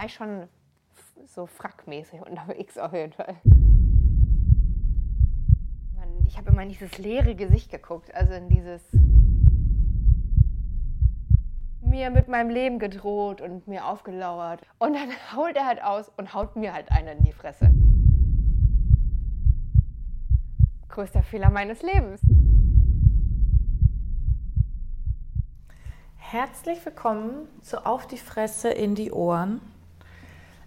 war ich schon so frackmäßig unterwegs auf jeden Fall. Ich habe immer in dieses leere Gesicht geguckt, also in dieses mir mit meinem Leben gedroht und mir aufgelauert. Und dann holt er halt aus und haut mir halt eine in die Fresse. Größter Fehler meines Lebens. Herzlich willkommen zu Auf die Fresse in die Ohren.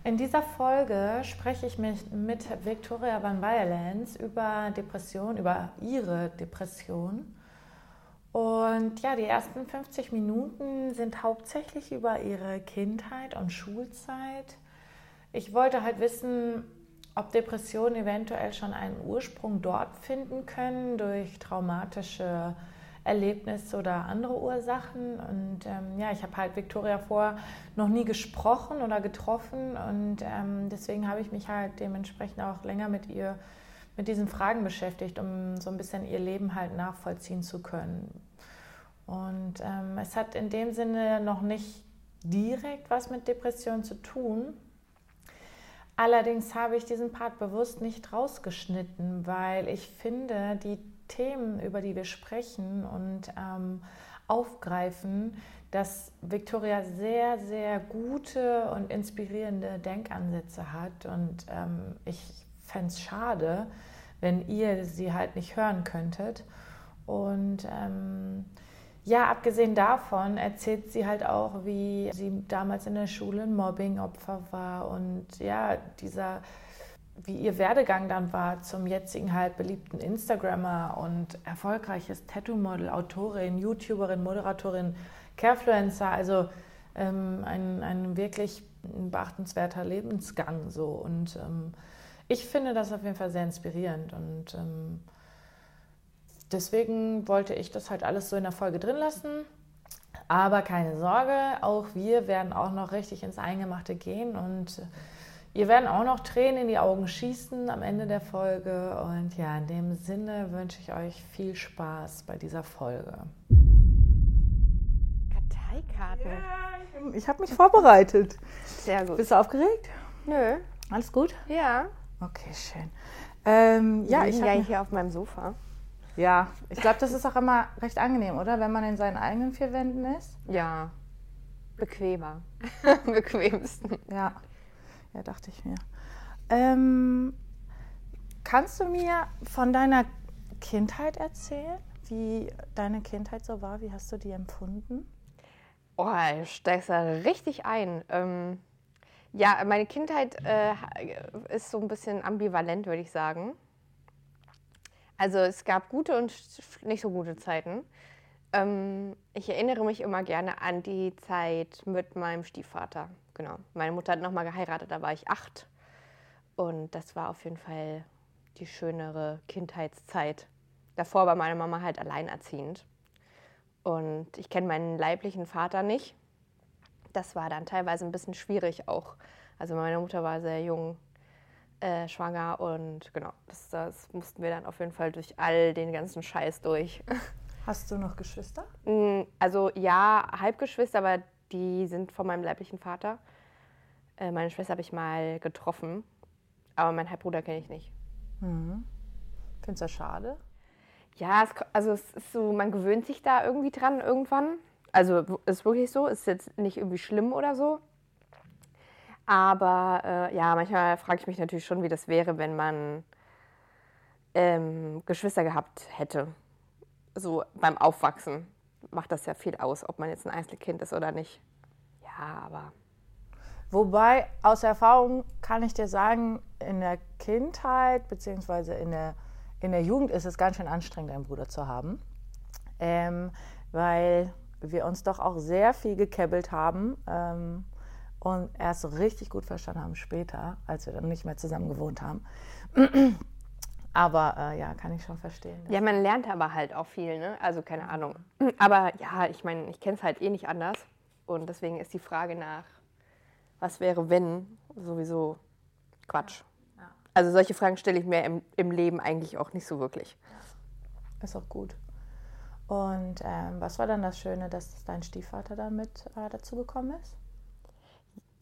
In dieser Folge spreche ich mit, mit Victoria Van Bayerlands über Depression, über ihre Depression. Und ja, die ersten 50 Minuten sind hauptsächlich über ihre Kindheit und Schulzeit. Ich wollte halt wissen, ob Depressionen eventuell schon einen Ursprung dort finden können durch traumatische Erlebnis oder andere Ursachen. Und ähm, ja, ich habe halt Victoria vor noch nie gesprochen oder getroffen und ähm, deswegen habe ich mich halt dementsprechend auch länger mit ihr, mit diesen Fragen beschäftigt, um so ein bisschen ihr Leben halt nachvollziehen zu können. Und ähm, es hat in dem Sinne noch nicht direkt was mit Depression zu tun. Allerdings habe ich diesen Part bewusst nicht rausgeschnitten, weil ich finde, die Themen, über die wir sprechen und ähm, aufgreifen, dass Victoria sehr, sehr gute und inspirierende Denkansätze hat. Und ähm, ich fände es schade, wenn ihr sie halt nicht hören könntet. Und ähm, ja, abgesehen davon erzählt sie halt auch, wie sie damals in der Schule ein Mobbing-Opfer war und ja, dieser wie ihr Werdegang dann war zum jetzigen halt beliebten Instagrammer und erfolgreiches Tattoo-Model, Autorin, YouTuberin, Moderatorin, Carefluencer, also ähm, ein, ein wirklich beachtenswerter Lebensgang so. Und ähm, ich finde das auf jeden Fall sehr inspirierend und ähm, deswegen wollte ich das halt alles so in der Folge drin lassen. Aber keine Sorge, auch wir werden auch noch richtig ins Eingemachte gehen und Ihr werden auch noch Tränen in die Augen schießen am Ende der Folge. Und ja, in dem Sinne wünsche ich euch viel Spaß bei dieser Folge. Karteikarten. Ja, ich habe mich vorbereitet. Sehr gut. Bist du aufgeregt? Nö. Alles gut? Ja. Okay, schön. Ähm, ja, ich ja hier auf meinem Sofa. Ja, ich glaube, das ist auch immer recht angenehm, oder? Wenn man in seinen eigenen vier Wänden ist. Ja. Bequemer. Bequemsten. Ja. Ja, dachte ich mir. Ähm, kannst du mir von deiner Kindheit erzählen? Wie deine Kindheit so war? Wie hast du die empfunden? Oh, du steigst da richtig ein. Ähm, ja, meine Kindheit äh, ist so ein bisschen ambivalent, würde ich sagen. Also es gab gute und nicht so gute Zeiten. Ähm, ich erinnere mich immer gerne an die Zeit mit meinem Stiefvater genau. Meine Mutter hat nochmal geheiratet, da war ich acht. Und das war auf jeden Fall die schönere Kindheitszeit. Davor war meine Mama halt alleinerziehend. Und ich kenne meinen leiblichen Vater nicht. Das war dann teilweise ein bisschen schwierig auch. Also meine Mutter war sehr jung äh, schwanger und genau, das, das, mussten wir dann auf jeden Fall durch all den ganzen Scheiß durch. Hast du noch Geschwister? Mm, also ja, Halbgeschwister, aber die sind von meinem leiblichen Vater. Äh, meine Schwester habe ich mal getroffen, aber meinen Halbbruder kenne ich nicht. Mhm. Findest du das schade? Ja, es, also es ist so, man gewöhnt sich da irgendwie dran irgendwann. Also ist wirklich so, ist jetzt nicht irgendwie schlimm oder so. Aber äh, ja, manchmal frage ich mich natürlich schon, wie das wäre, wenn man ähm, Geschwister gehabt hätte. So beim Aufwachsen macht das ja viel aus, ob man jetzt ein Einzelkind ist oder nicht. Ja, aber. Wobei, aus Erfahrung kann ich dir sagen, in der Kindheit bzw. In der, in der Jugend ist es ganz schön anstrengend, einen Bruder zu haben. Ähm, weil wir uns doch auch sehr viel gekebbelt haben ähm, und erst richtig gut verstanden haben später, als wir dann nicht mehr zusammen gewohnt haben. Aber äh, ja, kann ich schon verstehen. Ja, man lernt aber halt auch viel, ne? Also keine Ahnung. Aber ja, ich meine, ich kenne es halt eh nicht anders. Und deswegen ist die Frage nach, was wäre, wenn, sowieso Quatsch. Ja. Ja. Also solche Fragen stelle ich mir im, im, Leben eigentlich auch nicht so wirklich. Ist auch gut. Und ähm, was war dann das Schöne, dass dein Stiefvater dann mit äh, dazu gekommen ist?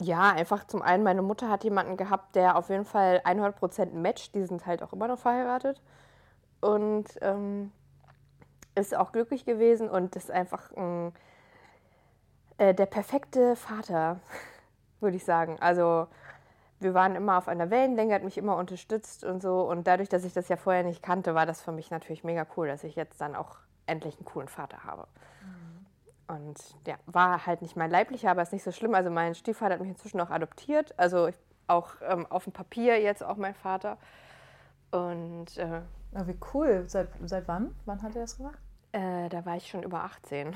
Ja, einfach zum einen, meine Mutter hat jemanden gehabt, der auf jeden Fall 100% matcht. Die sind halt auch immer noch verheiratet. Und ähm, ist auch glücklich gewesen und ist einfach ein, äh, der perfekte Vater, würde ich sagen. Also wir waren immer auf einer Wellenlänge, hat mich immer unterstützt und so. Und dadurch, dass ich das ja vorher nicht kannte, war das für mich natürlich mega cool, dass ich jetzt dann auch endlich einen coolen Vater habe. Mhm. Und ja, war halt nicht mein leiblicher, aber ist nicht so schlimm. Also mein Stiefvater hat mich inzwischen auch adoptiert. Also auch ähm, auf dem Papier jetzt auch mein Vater. Und äh, oh, wie cool. Seit, seit wann? Wann hat er das gemacht? Äh, da war ich schon über 18.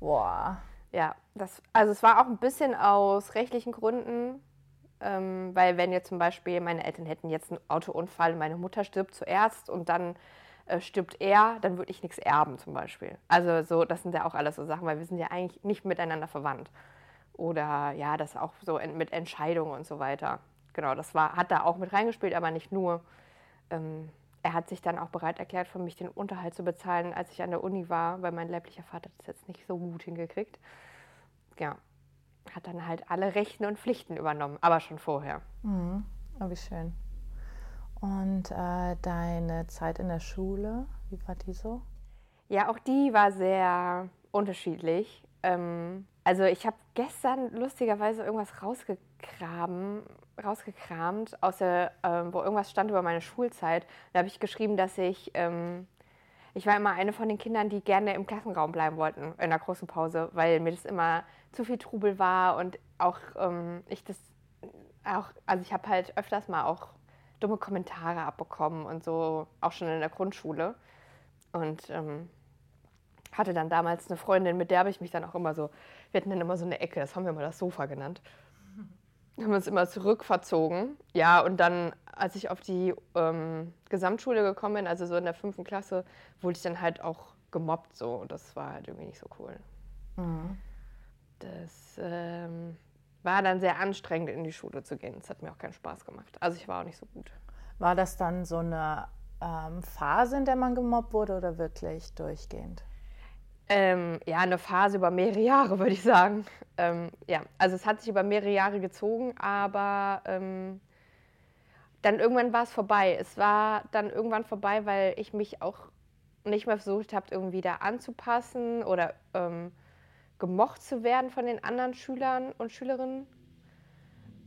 Boah. Ja, das, also es war auch ein bisschen aus rechtlichen Gründen, ähm, weil wenn jetzt zum Beispiel meine Eltern hätten jetzt einen Autounfall, meine Mutter stirbt zuerst und dann äh, stirbt er, dann würde ich nichts erben zum Beispiel. Also so, das sind ja auch alles so Sachen, weil wir sind ja eigentlich nicht miteinander verwandt. Oder ja, das auch so mit Entscheidungen und so weiter. Genau, das war, hat da auch mit reingespielt, aber nicht nur. Ähm, er hat sich dann auch bereit erklärt, für mich den Unterhalt zu bezahlen, als ich an der Uni war, weil mein leiblicher Vater das jetzt nicht so gut hingekriegt. Ja, hat dann halt alle Rechten und Pflichten übernommen, aber schon vorher. Mhm. Oh, wie schön. Und äh, deine Zeit in der Schule, wie war die so? Ja, auch die war sehr unterschiedlich. Ähm, also ich habe gestern lustigerweise irgendwas rausgegraben, rausgekramt, aus der, ähm, wo irgendwas stand über meine Schulzeit. Da habe ich geschrieben, dass ich ähm, ich war immer eine von den Kindern, die gerne im Klassenraum bleiben wollten in der großen Pause, weil mir das immer zu viel Trubel war und auch ähm, ich das auch, also ich habe halt öfters mal auch dumme Kommentare abbekommen und so, auch schon in der Grundschule. Und ähm, hatte dann damals eine Freundin, mit der habe ich mich dann auch immer so, wir hatten dann immer so eine Ecke, das haben wir mal das Sofa genannt. Haben wir uns immer zurückverzogen. Ja, und dann als ich auf die ähm, Gesamtschule gekommen bin, also so in der fünften Klasse, wurde ich dann halt auch gemobbt so und das war halt irgendwie nicht so cool. Mhm. Das ähm, war dann sehr anstrengend, in die Schule zu gehen. Das hat mir auch keinen Spaß gemacht. Also ich war auch nicht so gut. War das dann so eine ähm, Phase, in der man gemobbt wurde oder wirklich durchgehend? Ähm, ja, eine Phase über mehrere Jahre, würde ich sagen. Ähm, ja, also es hat sich über mehrere Jahre gezogen, aber ähm, dann irgendwann war es vorbei. Es war dann irgendwann vorbei, weil ich mich auch nicht mehr versucht habe, irgendwie da anzupassen oder ähm, gemocht zu werden von den anderen Schülern und Schülerinnen.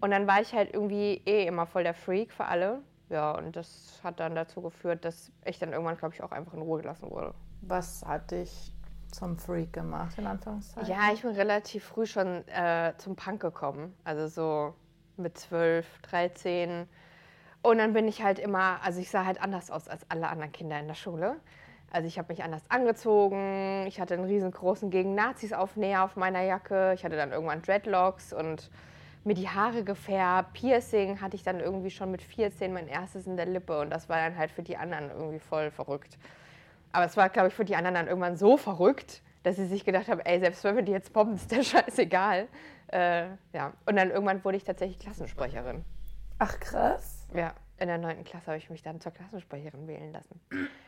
Und dann war ich halt irgendwie eh immer voll der Freak für alle. Ja, und das hat dann dazu geführt, dass ich dann irgendwann, glaube ich, auch einfach in Ruhe gelassen wurde. Was hat dich zum Freak gemacht, in Anführungszeichen? Ja, ich bin relativ früh schon äh, zum Punk gekommen. Also so mit 12, 13 und dann bin ich halt immer, also ich sah halt anders aus als alle anderen Kinder in der Schule. Also ich habe mich anders angezogen, ich hatte einen riesengroßen gegen Nazis Aufnäher auf meiner Jacke, ich hatte dann irgendwann Dreadlocks und mir die Haare gefärbt, Piercing hatte ich dann irgendwie schon mit 14 mein erstes in der Lippe und das war dann halt für die anderen irgendwie voll verrückt. Aber es war, glaube ich, für die anderen dann irgendwann so verrückt, dass sie sich gedacht haben, ey, selbst wenn wir die jetzt bomben, ist der scheißegal. Äh, ja. Und dann irgendwann wurde ich tatsächlich Klassensprecherin. Ach krass. Ja, in der 9. Klasse habe ich mich dann zur Klassensprecherin wählen lassen.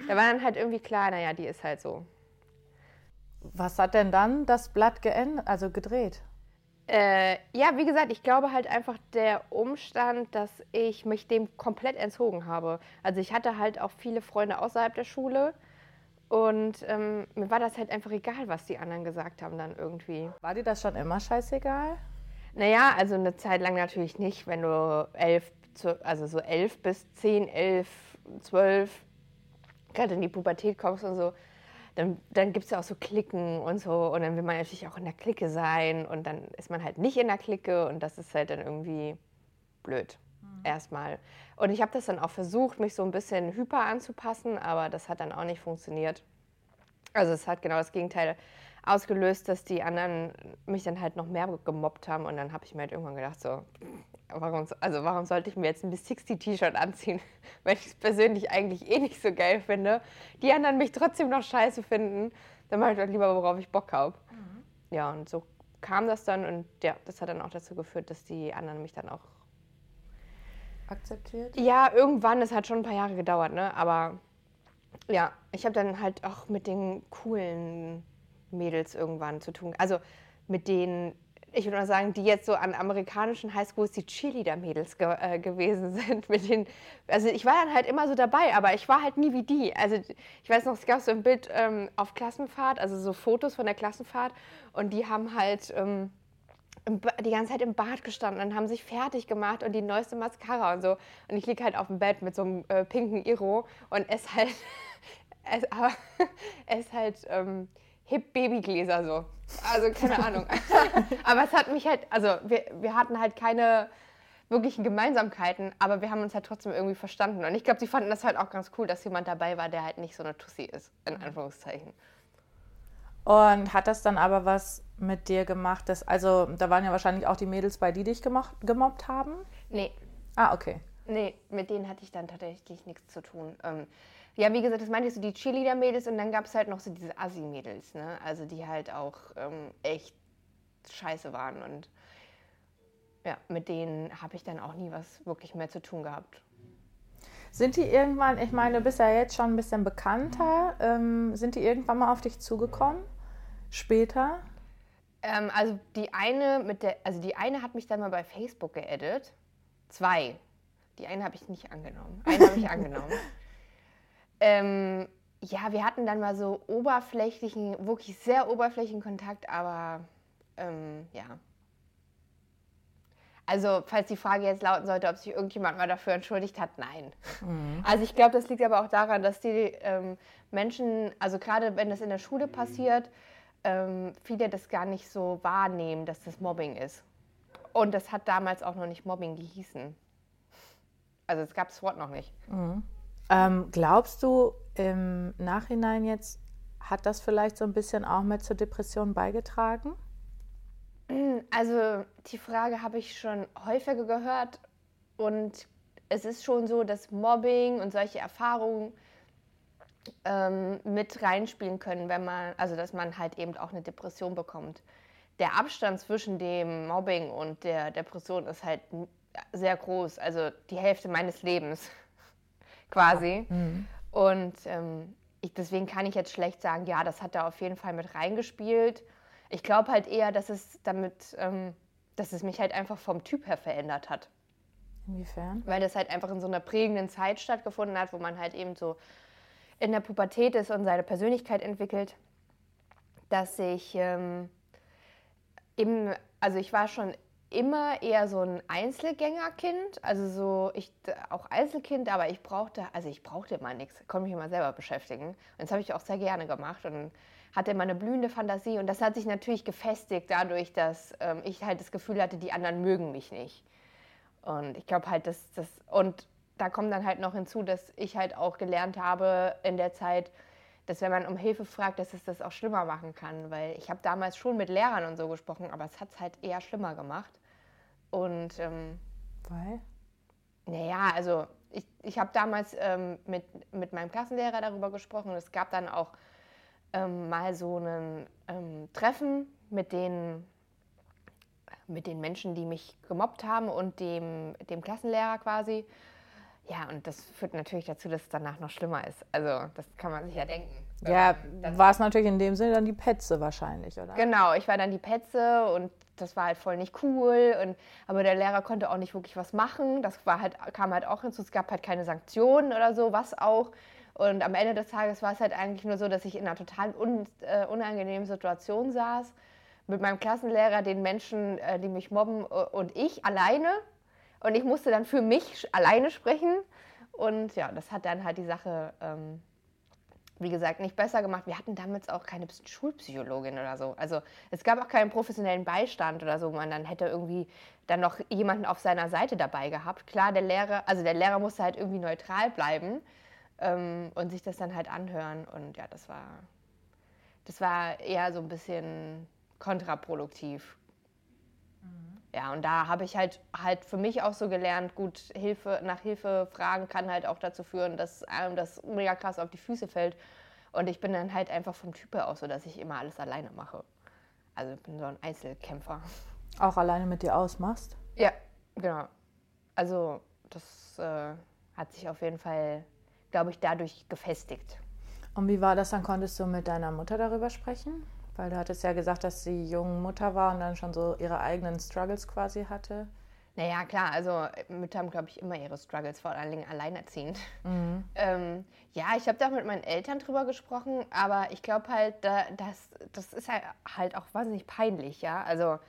Da war dann halt irgendwie klar, naja, die ist halt so. Was hat denn dann das Blatt geändert, also gedreht? Äh, ja, wie gesagt, ich glaube halt einfach der Umstand, dass ich mich dem komplett entzogen habe. Also ich hatte halt auch viele Freunde außerhalb der Schule und ähm, mir war das halt einfach egal, was die anderen gesagt haben dann irgendwie. War dir das schon immer scheißegal? Naja, also eine Zeit lang natürlich nicht, wenn du elf, also so elf bis zehn, elf, zwölf, gerade in die Pubertät kommst und so, dann, dann gibt es ja auch so Klicken und so und dann will man natürlich auch in der Clique sein und dann ist man halt nicht in der Clique und das ist halt dann irgendwie blöd. Mhm. Erstmal. Und ich habe das dann auch versucht, mich so ein bisschen hyper anzupassen, aber das hat dann auch nicht funktioniert. Also es hat genau das Gegenteil ausgelöst, dass die anderen mich dann halt noch mehr gemobbt haben. Und dann habe ich mir halt irgendwann gedacht, so, warum, also warum sollte ich mir jetzt ein Miss 60 T-Shirt anziehen, wenn ich es persönlich eigentlich eh nicht so geil finde. Die anderen mich trotzdem noch scheiße finden. Dann mache ich doch lieber, worauf ich Bock habe. Mhm. Ja, und so kam das dann. Und ja, das hat dann auch dazu geführt, dass die anderen mich dann auch akzeptiert? Ja, irgendwann. Es hat schon ein paar Jahre gedauert, ne? Aber ja, ich habe dann halt auch mit den coolen Mädels irgendwann zu tun. Also mit denen ich würde mal sagen, die jetzt so an amerikanischen Highschools die Cheerleader-Mädels ge äh, gewesen sind. Mit den, also ich war dann halt immer so dabei, aber ich war halt nie wie die. Also ich weiß noch, es gab so ein Bild ähm, auf Klassenfahrt, also so Fotos von der Klassenfahrt und die haben halt ähm, die ganze Zeit im Bad gestanden und haben sich fertig gemacht und die neueste Mascara und so. Und ich liege halt auf dem Bett mit so einem äh, pinken Iro und es halt, es, aber, es halt ähm, hip Babygläser so. Also keine Ahnung. aber es hat mich halt, also wir, wir hatten halt keine wirklichen Gemeinsamkeiten, aber wir haben uns halt trotzdem irgendwie verstanden. Und ich glaube, sie fanden das halt auch ganz cool, dass jemand dabei war, der halt nicht so eine Tussi ist, in Anführungszeichen. Und hat das dann aber was mit dir gemacht? Dass, also da waren ja wahrscheinlich auch die Mädels bei, die dich gemocht, gemobbt haben? Nee. Ah, okay. Nee, mit denen hatte ich dann tatsächlich nichts zu tun. Ähm, ja, wie gesagt, das meinte ich so die Cheerleader-Mädels und dann gab es halt noch so diese Assi-Mädels, ne? Also die halt auch ähm, echt scheiße waren und ja, mit denen habe ich dann auch nie was wirklich mehr zu tun gehabt. Sind die irgendwann, ich meine, du bist ja jetzt schon ein bisschen bekannter, ähm, sind die irgendwann mal auf dich zugekommen? Später? Ähm, also die eine mit der, also die eine hat mich dann mal bei Facebook geedit. Zwei. Die eine habe ich nicht angenommen. Eine habe ich angenommen. Ähm, ja, wir hatten dann mal so oberflächlichen, wirklich sehr oberflächlichen Kontakt, aber ähm, ja. Also, falls die Frage jetzt lauten sollte, ob sich irgendjemand mal dafür entschuldigt hat, nein. Mhm. Also, ich glaube, das liegt aber auch daran, dass die ähm, Menschen, also gerade wenn das in der Schule passiert, ähm, viele das gar nicht so wahrnehmen, dass das Mobbing ist. Und das hat damals auch noch nicht Mobbing gehießen. Also, es gab das Wort noch nicht. Mhm. Ähm, glaubst du im Nachhinein jetzt, hat das vielleicht so ein bisschen auch mit zur Depression beigetragen? Also die Frage habe ich schon häufiger gehört und es ist schon so, dass Mobbing und solche Erfahrungen ähm, mit reinspielen können, wenn man, also dass man halt eben auch eine Depression bekommt. Der Abstand zwischen dem Mobbing und der Depression ist halt sehr groß, also die Hälfte meines Lebens quasi. Mhm. Und ähm, ich, deswegen kann ich jetzt schlecht sagen, ja, das hat da auf jeden Fall mit reingespielt. Ich glaube halt eher, dass es damit, ähm, dass es mich halt einfach vom Typ her verändert hat. Inwiefern? Weil das halt einfach in so einer prägenden Zeit stattgefunden hat, wo man halt eben so in der Pubertät ist und seine Persönlichkeit entwickelt, dass ich ähm, eben, also ich war schon immer eher so ein Einzelgängerkind, also so ich auch Einzelkind, aber ich brauchte, also ich brauchte immer nichts, konnte mich immer selber beschäftigen. Und das habe ich auch sehr gerne gemacht und hatte immer eine blühende Fantasie. Und das hat sich natürlich gefestigt dadurch, dass ähm, ich halt das Gefühl hatte, die anderen mögen mich nicht. Und ich glaube halt, dass das und da kommt dann halt noch hinzu, dass ich halt auch gelernt habe in der Zeit, dass wenn man um Hilfe fragt, dass es das auch schlimmer machen kann. Weil ich habe damals schon mit Lehrern und so gesprochen, aber es hat es halt eher schlimmer gemacht. Und ähm, weil? Naja, also ich, ich habe damals ähm, mit, mit meinem Klassenlehrer darüber gesprochen. Es gab dann auch ähm, mal so ein ähm, Treffen mit den, mit den Menschen, die mich gemobbt haben und dem, dem Klassenlehrer quasi. Ja, und das führt natürlich dazu, dass es danach noch schlimmer ist. Also, das kann man sich ja denken. Ja, war es natürlich in dem Sinne dann die Petze wahrscheinlich, oder? Genau, ich war dann die Petze und das war halt voll nicht cool. Und, aber der Lehrer konnte auch nicht wirklich was machen. Das war halt, kam halt auch hinzu. Es gab halt keine Sanktionen oder so, was auch. Und am Ende des Tages war es halt eigentlich nur so, dass ich in einer total un, äh, unangenehmen Situation saß. Mit meinem Klassenlehrer, den Menschen, äh, die mich mobben, äh, und ich alleine. Und ich musste dann für mich alleine sprechen. Und ja, das hat dann halt die Sache, ähm, wie gesagt, nicht besser gemacht. Wir hatten damals auch keine Schulpsychologin oder so. Also es gab auch keinen professionellen Beistand oder so. Man dann hätte irgendwie dann noch jemanden auf seiner Seite dabei gehabt. Klar, der Lehrer, also der Lehrer musste halt irgendwie neutral bleiben ähm, und sich das dann halt anhören. Und ja, das war, das war eher so ein bisschen kontraproduktiv, ja, und da habe ich halt halt für mich auch so gelernt, gut, Hilfe, nach Hilfe fragen kann halt auch dazu führen, dass einem das mega krass auf die Füße fällt. Und ich bin dann halt einfach vom Typ her aus so, dass ich immer alles alleine mache. Also ich bin so ein Einzelkämpfer. Auch alleine mit dir ausmachst? Ja, genau. Also das äh, hat sich auf jeden Fall, glaube ich, dadurch gefestigt. Und wie war das dann? Konntest du mit deiner Mutter darüber sprechen? Weil du hattest ja gesagt, dass sie jung Mutter war und dann schon so ihre eigenen Struggles quasi hatte. Naja, klar, also Mütter haben, glaube ich, immer ihre Struggles, vor allen Dingen alleinerziehend. Mhm. Ähm, ja, ich habe da auch mit meinen Eltern drüber gesprochen, aber ich glaube halt, da, das, das ist halt, halt auch wahnsinnig peinlich, ja. Also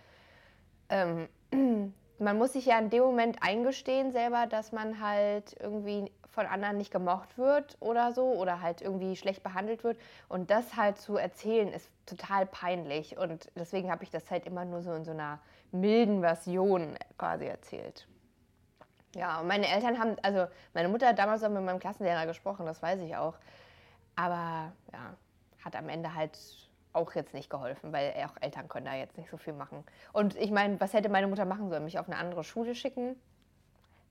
ähm, man muss sich ja in dem Moment eingestehen selber, dass man halt irgendwie von anderen nicht gemocht wird oder so oder halt irgendwie schlecht behandelt wird. Und das halt zu erzählen ist total peinlich. Und deswegen habe ich das halt immer nur so in so einer milden Version quasi erzählt. Ja, und meine Eltern haben, also meine Mutter hat damals auch mit meinem Klassenlehrer gesprochen, das weiß ich auch. Aber ja, hat am Ende halt auch jetzt nicht geholfen, weil auch Eltern können da jetzt nicht so viel machen. Und ich meine, was hätte meine Mutter machen sollen? Mich auf eine andere Schule schicken?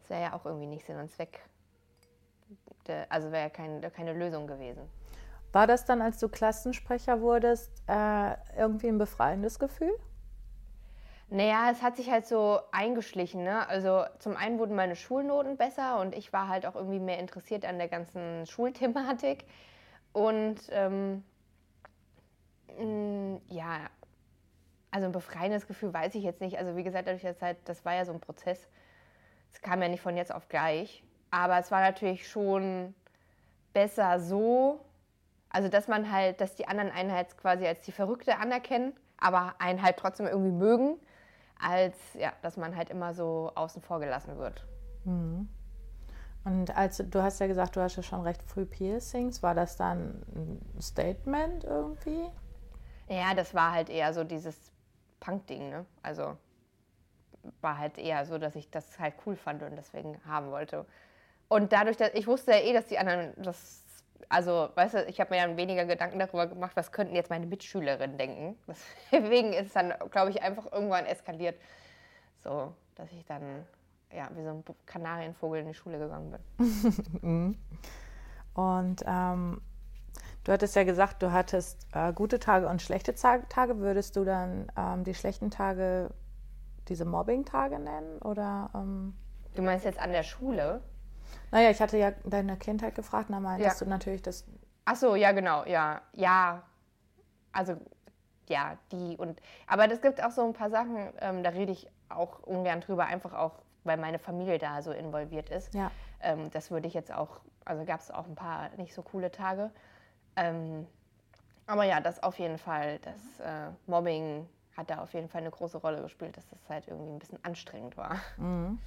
Das wäre ja auch irgendwie nicht Sinn und Zweck also wäre ja kein, keine Lösung gewesen. War das dann, als du Klassensprecher wurdest, äh, irgendwie ein befreiendes Gefühl? Naja, es hat sich halt so eingeschlichen. Ne? Also zum einen wurden meine Schulnoten besser und ich war halt auch irgendwie mehr interessiert an der ganzen Schulthematik. Und ähm, mh, mm, ja, also ein befreiendes Gefühl weiß ich jetzt nicht. Also wie gesagt, dadurch, dass halt, das war ja so ein Prozess. Es kam ja nicht von jetzt auf gleich. Aber es war natürlich schon besser so, also dass man halt, dass die anderen einen halt quasi als die Verrückte anerkennen, aber einen halt trotzdem irgendwie mögen, als ja, dass man halt immer so außen vor gelassen wird. Mhm. Und als du hast ja gesagt, du hast ja schon recht früh Piercings, war das dann ein Statement irgendwie? Ja, das war halt eher so dieses Punk-Ding, ne? Also war halt eher so, dass ich das halt cool fand und deswegen haben wollte. Und dadurch, dass ich wusste ja eh, dass die anderen das, also, weißt du, ich habe mir ja weniger Gedanken darüber gemacht, was könnten jetzt meine Mitschülerinnen denken. Deswegen ist es dann, glaube ich, einfach irgendwann eskaliert, so, dass ich dann, ja, wie so ein Kanarienvogel in die Schule gegangen bin. und ähm, du hattest ja gesagt, du hattest äh, gute Tage und schlechte Tage. Würdest du dann ähm, die schlechten Tage diese Mobbing-Tage nennen? Oder, ähm du meinst jetzt an der Schule? Naja, ich hatte ja deine Kindheit gefragt, da meintest ja. du natürlich das. Ach so, ja, genau, ja. Ja, also, ja, die und. Aber es gibt auch so ein paar Sachen, ähm, da rede ich auch ungern drüber, einfach auch, weil meine Familie da so involviert ist. Ja. Ähm, das würde ich jetzt auch, also gab es auch ein paar nicht so coole Tage. Ähm, aber ja, das auf jeden Fall, das äh, Mobbing hat da auf jeden Fall eine große Rolle gespielt, dass das halt irgendwie ein bisschen anstrengend war. Mhm.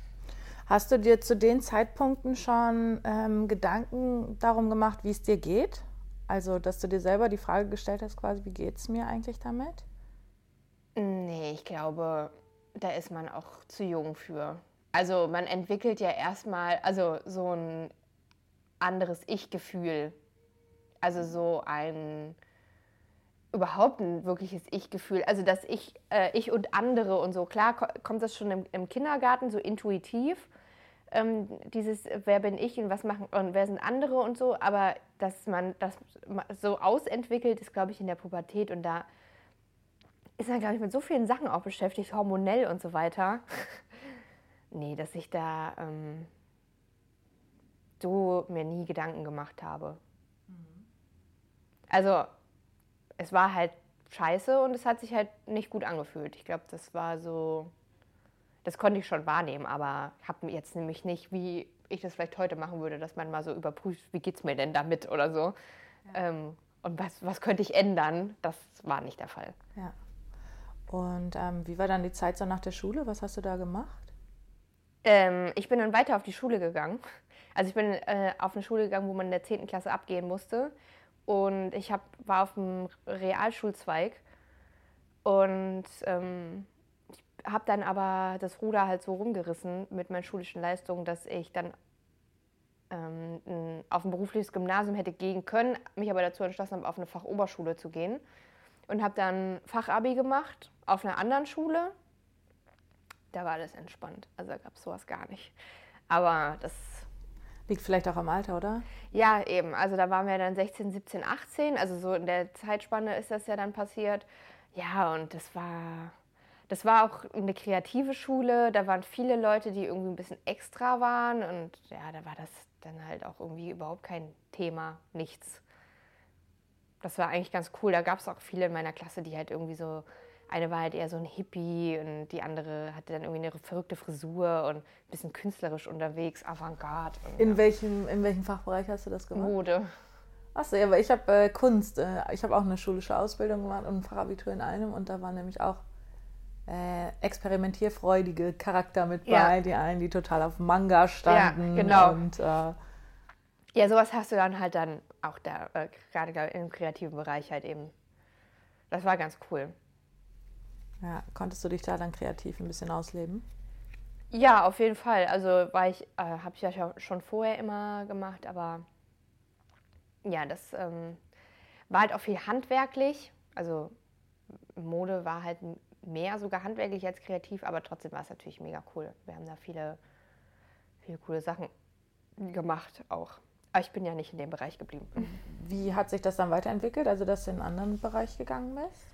Hast du dir zu den Zeitpunkten schon ähm, Gedanken darum gemacht, wie es dir geht? Also, dass du dir selber die Frage gestellt hast, quasi, wie geht es mir eigentlich damit? Nee, ich glaube, da ist man auch zu jung für. Also, man entwickelt ja erstmal, also so ein anderes Ich-Gefühl. Also so ein überhaupt ein wirkliches Ich-Gefühl. Also dass ich, äh, ich und andere und so. Klar kommt das schon im, im Kindergarten so intuitiv ähm, dieses Wer bin ich und was machen und wer sind andere und so, aber dass man das so ausentwickelt, ist, glaube ich, in der Pubertät und da ist man, glaube ich, mit so vielen Sachen auch beschäftigt, hormonell und so weiter. nee, dass ich da ähm, so mir nie Gedanken gemacht habe. Mhm. Also, es war halt scheiße und es hat sich halt nicht gut angefühlt. Ich glaube, das war so das konnte ich schon wahrnehmen, aber habe jetzt nämlich nicht, wie ich das vielleicht heute machen würde, dass man mal so überprüft, wie geht es mir denn damit oder so. Ja. Ähm, und was, was könnte ich ändern? Das war nicht der Fall. Ja. Und ähm, wie war dann die Zeit so nach der Schule? Was hast du da gemacht? Ähm, ich bin dann weiter auf die Schule gegangen. Also ich bin äh, auf eine Schule gegangen, wo man in der 10. Klasse abgehen musste. Und ich hab, war auf dem Realschulzweig. Und ähm, habe dann aber das Ruder halt so rumgerissen mit meinen schulischen Leistungen, dass ich dann ähm, auf ein berufliches Gymnasium hätte gehen können, mich aber dazu entschlossen habe, auf eine Fachoberschule zu gehen. Und habe dann Fachabi gemacht auf einer anderen Schule. Da war alles entspannt. Also gab es sowas gar nicht. Aber das. Liegt vielleicht auch am Alter, oder? Ja, eben. Also da waren wir dann 16, 17, 18. Also so in der Zeitspanne ist das ja dann passiert. Ja, und das war das war auch eine kreative Schule, da waren viele Leute, die irgendwie ein bisschen extra waren und ja, da war das dann halt auch irgendwie überhaupt kein Thema, nichts. das war eigentlich ganz cool. Da gab es auch viele in meiner Klasse, die halt irgendwie so, eine war halt eher so ein Hippie und die andere hatte dann irgendwie eine verrückte Frisur und ein bisschen künstlerisch unterwegs, Avantgarde. In, ja. welchem, in welchem Fachbereich hast du das gemacht? Mode. Achso, ja, aber ich habe äh, Kunst. Äh, ich habe auch eine schulische Ausbildung gemacht und ein Fachabitur in einem und da waren nämlich auch äh, experimentierfreudige Charakter mit bei, Ja. die einen, die total auf Manga standen. genau. Und äh, Ja, sowas hast du dann halt dann auch da, äh, gerade im kreativen Bereich halt eben. Das war ganz cool. ja, konntest du dich da dann kreativ ein bisschen ausleben? Ja, auf jeden Fall. Also war ich, äh, habe ich ja scho- schon vorher immer gemacht, aber ja, das ähm, war halt auch viel handwerklich. Also Mode war halt mehr sogar handwerklich als kreativ, aber trotzdem war es natürlich mega cool. Wir haben da viele, viele coole Sachen gemacht auch. Aber ich bin ja nicht in dem Bereich geblieben. Wie hat sich das dann weiterentwickelt, also dass du in einen anderen Bereich gegangen bist?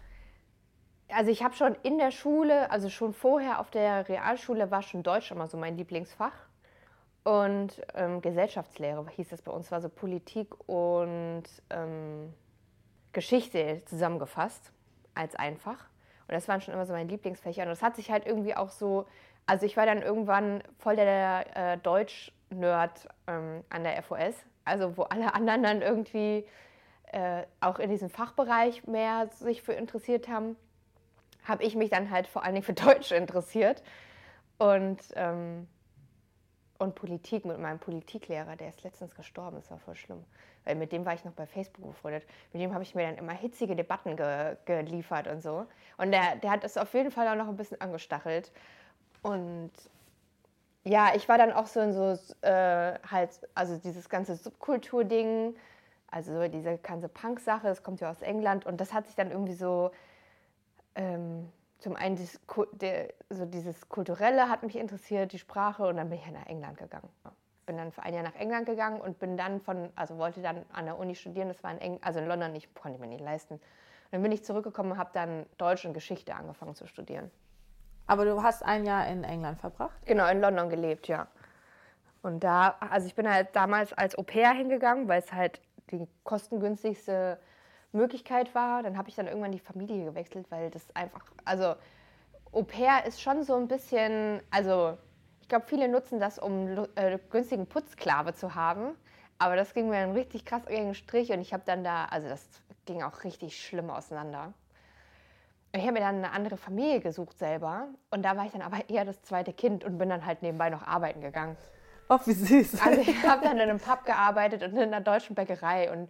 Also ich habe schon in der Schule, also schon vorher auf der Realschule war schon Deutsch immer so mein Lieblingsfach. Und ähm, Gesellschaftslehre hieß das bei uns, war so Politik und ähm, Geschichte zusammengefasst als einfach. Und das waren schon immer so meine Lieblingsfächer. Und das hat sich halt irgendwie auch so, also ich war dann irgendwann voll der äh, Deutsch-Nerd ähm, an der FOS. Also wo alle anderen dann irgendwie äh, auch in diesem Fachbereich mehr sich für interessiert haben, habe ich mich dann halt vor allen Dingen für Deutsch interessiert. Und, ähm, und Politik mit meinem Politiklehrer, der ist letztens gestorben, das war voll schlimm. Weil mit dem war ich noch bei Facebook befreundet. Mit dem habe ich mir dann immer hitzige Debatten ge geliefert und so. Und der, der hat es auf jeden Fall auch noch ein bisschen angestachelt. Und ja, ich war dann auch so in so äh, halt, also dieses ganze Subkultur-Ding, also so diese ganze Punk-Sache, das kommt ja aus England und das hat sich dann irgendwie so, ähm, zum einen dieses, der, so dieses Kulturelle hat mich interessiert, die Sprache und dann bin ich ja nach England gegangen. Bin dann für ein Jahr nach England gegangen und bin dann von, also wollte dann an der Uni studieren, das war in Eng also in London, ich konnte ich mir nicht leisten. Und dann bin ich zurückgekommen und habe dann Deutsch und Geschichte angefangen zu studieren. Aber du hast ein Jahr in England verbracht. Genau, in London gelebt, ja. Und da, also ich bin halt damals als Au pair hingegangen, weil es halt die kostengünstigste Möglichkeit war. Dann habe ich dann irgendwann die Familie gewechselt, weil das einfach, also Au pair ist schon so ein bisschen, also ich glaube, viele nutzen das, um äh, günstigen Putzsklave zu haben. Aber das ging mir dann richtig krass gegen den Strich und ich habe dann da, also das ging auch richtig schlimm auseinander. Ich habe mir dann eine andere Familie gesucht selber und da war ich dann aber eher das zweite Kind und bin dann halt nebenbei noch arbeiten gegangen. Oh, wie süß. Also ich habe dann in einem Pub gearbeitet und in einer deutschen Bäckerei und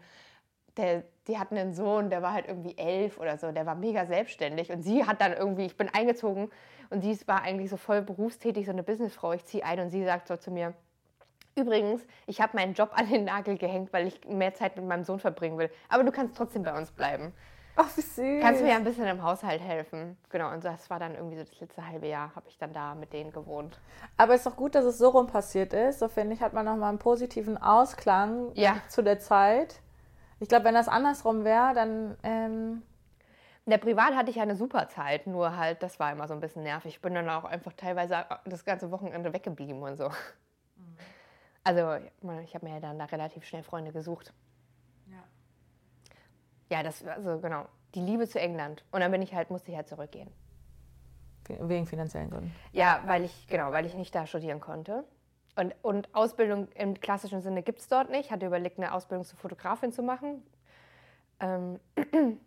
der, die hatten einen Sohn, der war halt irgendwie elf oder so, der war mega selbstständig und sie hat dann irgendwie, ich bin eingezogen und sie war eigentlich so voll berufstätig, so eine Businessfrau, ich ziehe ein und sie sagt so zu mir, übrigens, ich habe meinen Job an den Nagel gehängt, weil ich mehr Zeit mit meinem Sohn verbringen will, aber du kannst trotzdem bei uns bleiben. Oh, wie süß. Kannst mir ja ein bisschen im Haushalt helfen. Genau, und das war dann irgendwie so das letzte halbe Jahr, habe ich dann da mit denen gewohnt. Aber es ist doch gut, dass es so rum passiert ist. So finde ich, hat man nochmal einen positiven Ausklang Ja. zu der Zeit. Ich glaube, wenn das andersrum wäre, dann. Ähm, In der Privat hatte ich ja eine super Zeit, nur halt, das war immer so ein bisschen nervig. Ich bin dann auch einfach teilweise das ganze Wochenende weggeblieben und so. Also, ich habe mir ja dann da relativ schnell Freunde gesucht. ja. Ja, das war so, genau. Die Liebe zu England. Und dann bin ich halt, musste ich halt zurückgehen. Wegen finanziellen Gründen. Ja, weil ich, genau, weil ich nicht da studieren konnte. Und, und Ausbildung im klassischen Sinne gibt es dort nicht. Ich hatte überlegt, eine Ausbildung zur Fotografin zu machen. Ähm,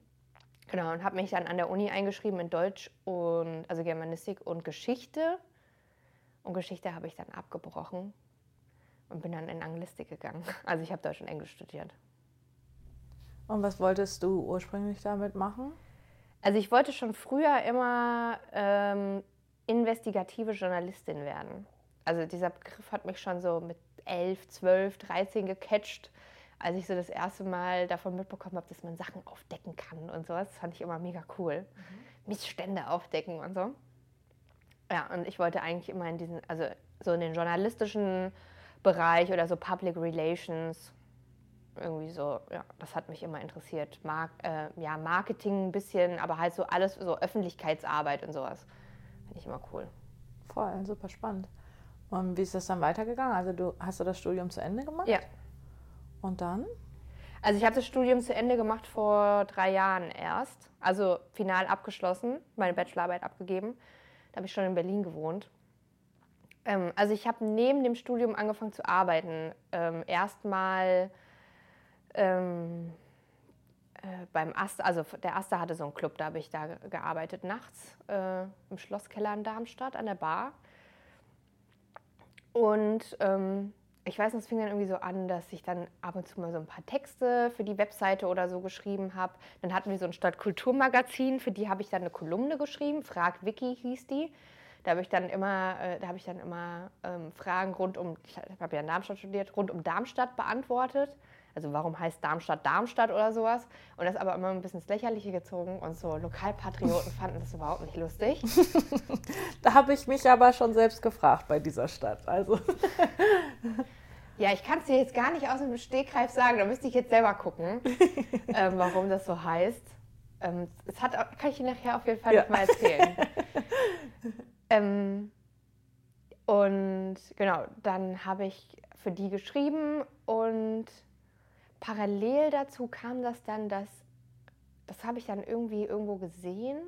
genau, und habe mich dann an der Uni eingeschrieben in Deutsch und also Germanistik und Geschichte. Und Geschichte habe ich dann abgebrochen und bin dann in Anglistik gegangen. Also ich habe Deutsch und Englisch studiert. Und was wolltest du ursprünglich damit machen? Also ich wollte schon früher immer ähm, investigative Journalistin werden. Also dieser Begriff hat mich schon so mit 11, 12, 13 gecatcht, als ich so das erste Mal davon mitbekommen habe, dass man Sachen aufdecken kann und sowas. Das fand ich immer mega cool. Missstände aufdecken und so. Ja, und ich wollte eigentlich immer in diesen, also so in den journalistischen Bereich oder so Public Relations, irgendwie so, ja, das hat mich immer interessiert. Mark, äh, ja, Marketing ein bisschen, aber halt so alles, so Öffentlichkeitsarbeit und sowas. Finde ich immer cool. Voll, super spannend. Und wie ist das dann weitergegangen? Also du hast du das Studium zu Ende gemacht? Ja. Und dann? Also ich habe das Studium zu Ende gemacht vor drei Jahren erst. Also final abgeschlossen, meine Bachelorarbeit abgegeben. Da habe ich schon in Berlin gewohnt. Ähm, also ich habe neben dem Studium angefangen zu arbeiten. Ähm, Erstmal ähm, äh, beim Aster, also der Aster hatte so einen Club, da habe ich da gearbeitet nachts äh, im Schlosskeller in Darmstadt an der Bar. Und ähm, ich weiß noch, es fing dann irgendwie so an, dass ich dann ab und zu mal so ein paar Texte für die Webseite oder so geschrieben habe. Dann hatten wir so ein Stadtkulturmagazin, für die habe ich dann eine Kolumne geschrieben. Frag Vicky hieß die. Da habe ich dann immer, äh, da habe ich dann immer ähm, Fragen rund um, ich habe ja in Darmstadt studiert, rund um Darmstadt beantwortet. Also warum heißt Darmstadt Darmstadt oder sowas? Und das aber immer ein bisschen ins Lächerliche gezogen und so Lokalpatrioten fanden das überhaupt nicht lustig. da habe ich mich aber schon selbst gefragt bei dieser Stadt. Also. Ja, ich kann es dir jetzt gar nicht aus dem Stegreif sagen, da müsste ich jetzt selber gucken, ähm, warum das so heißt. Ähm, das hat, kann ich dir nachher auf jeden Fall ja. mal erzählen. ähm, und genau, dann habe ich für die geschrieben und parallel dazu kam das dann, dass, das habe ich dann irgendwie irgendwo gesehen.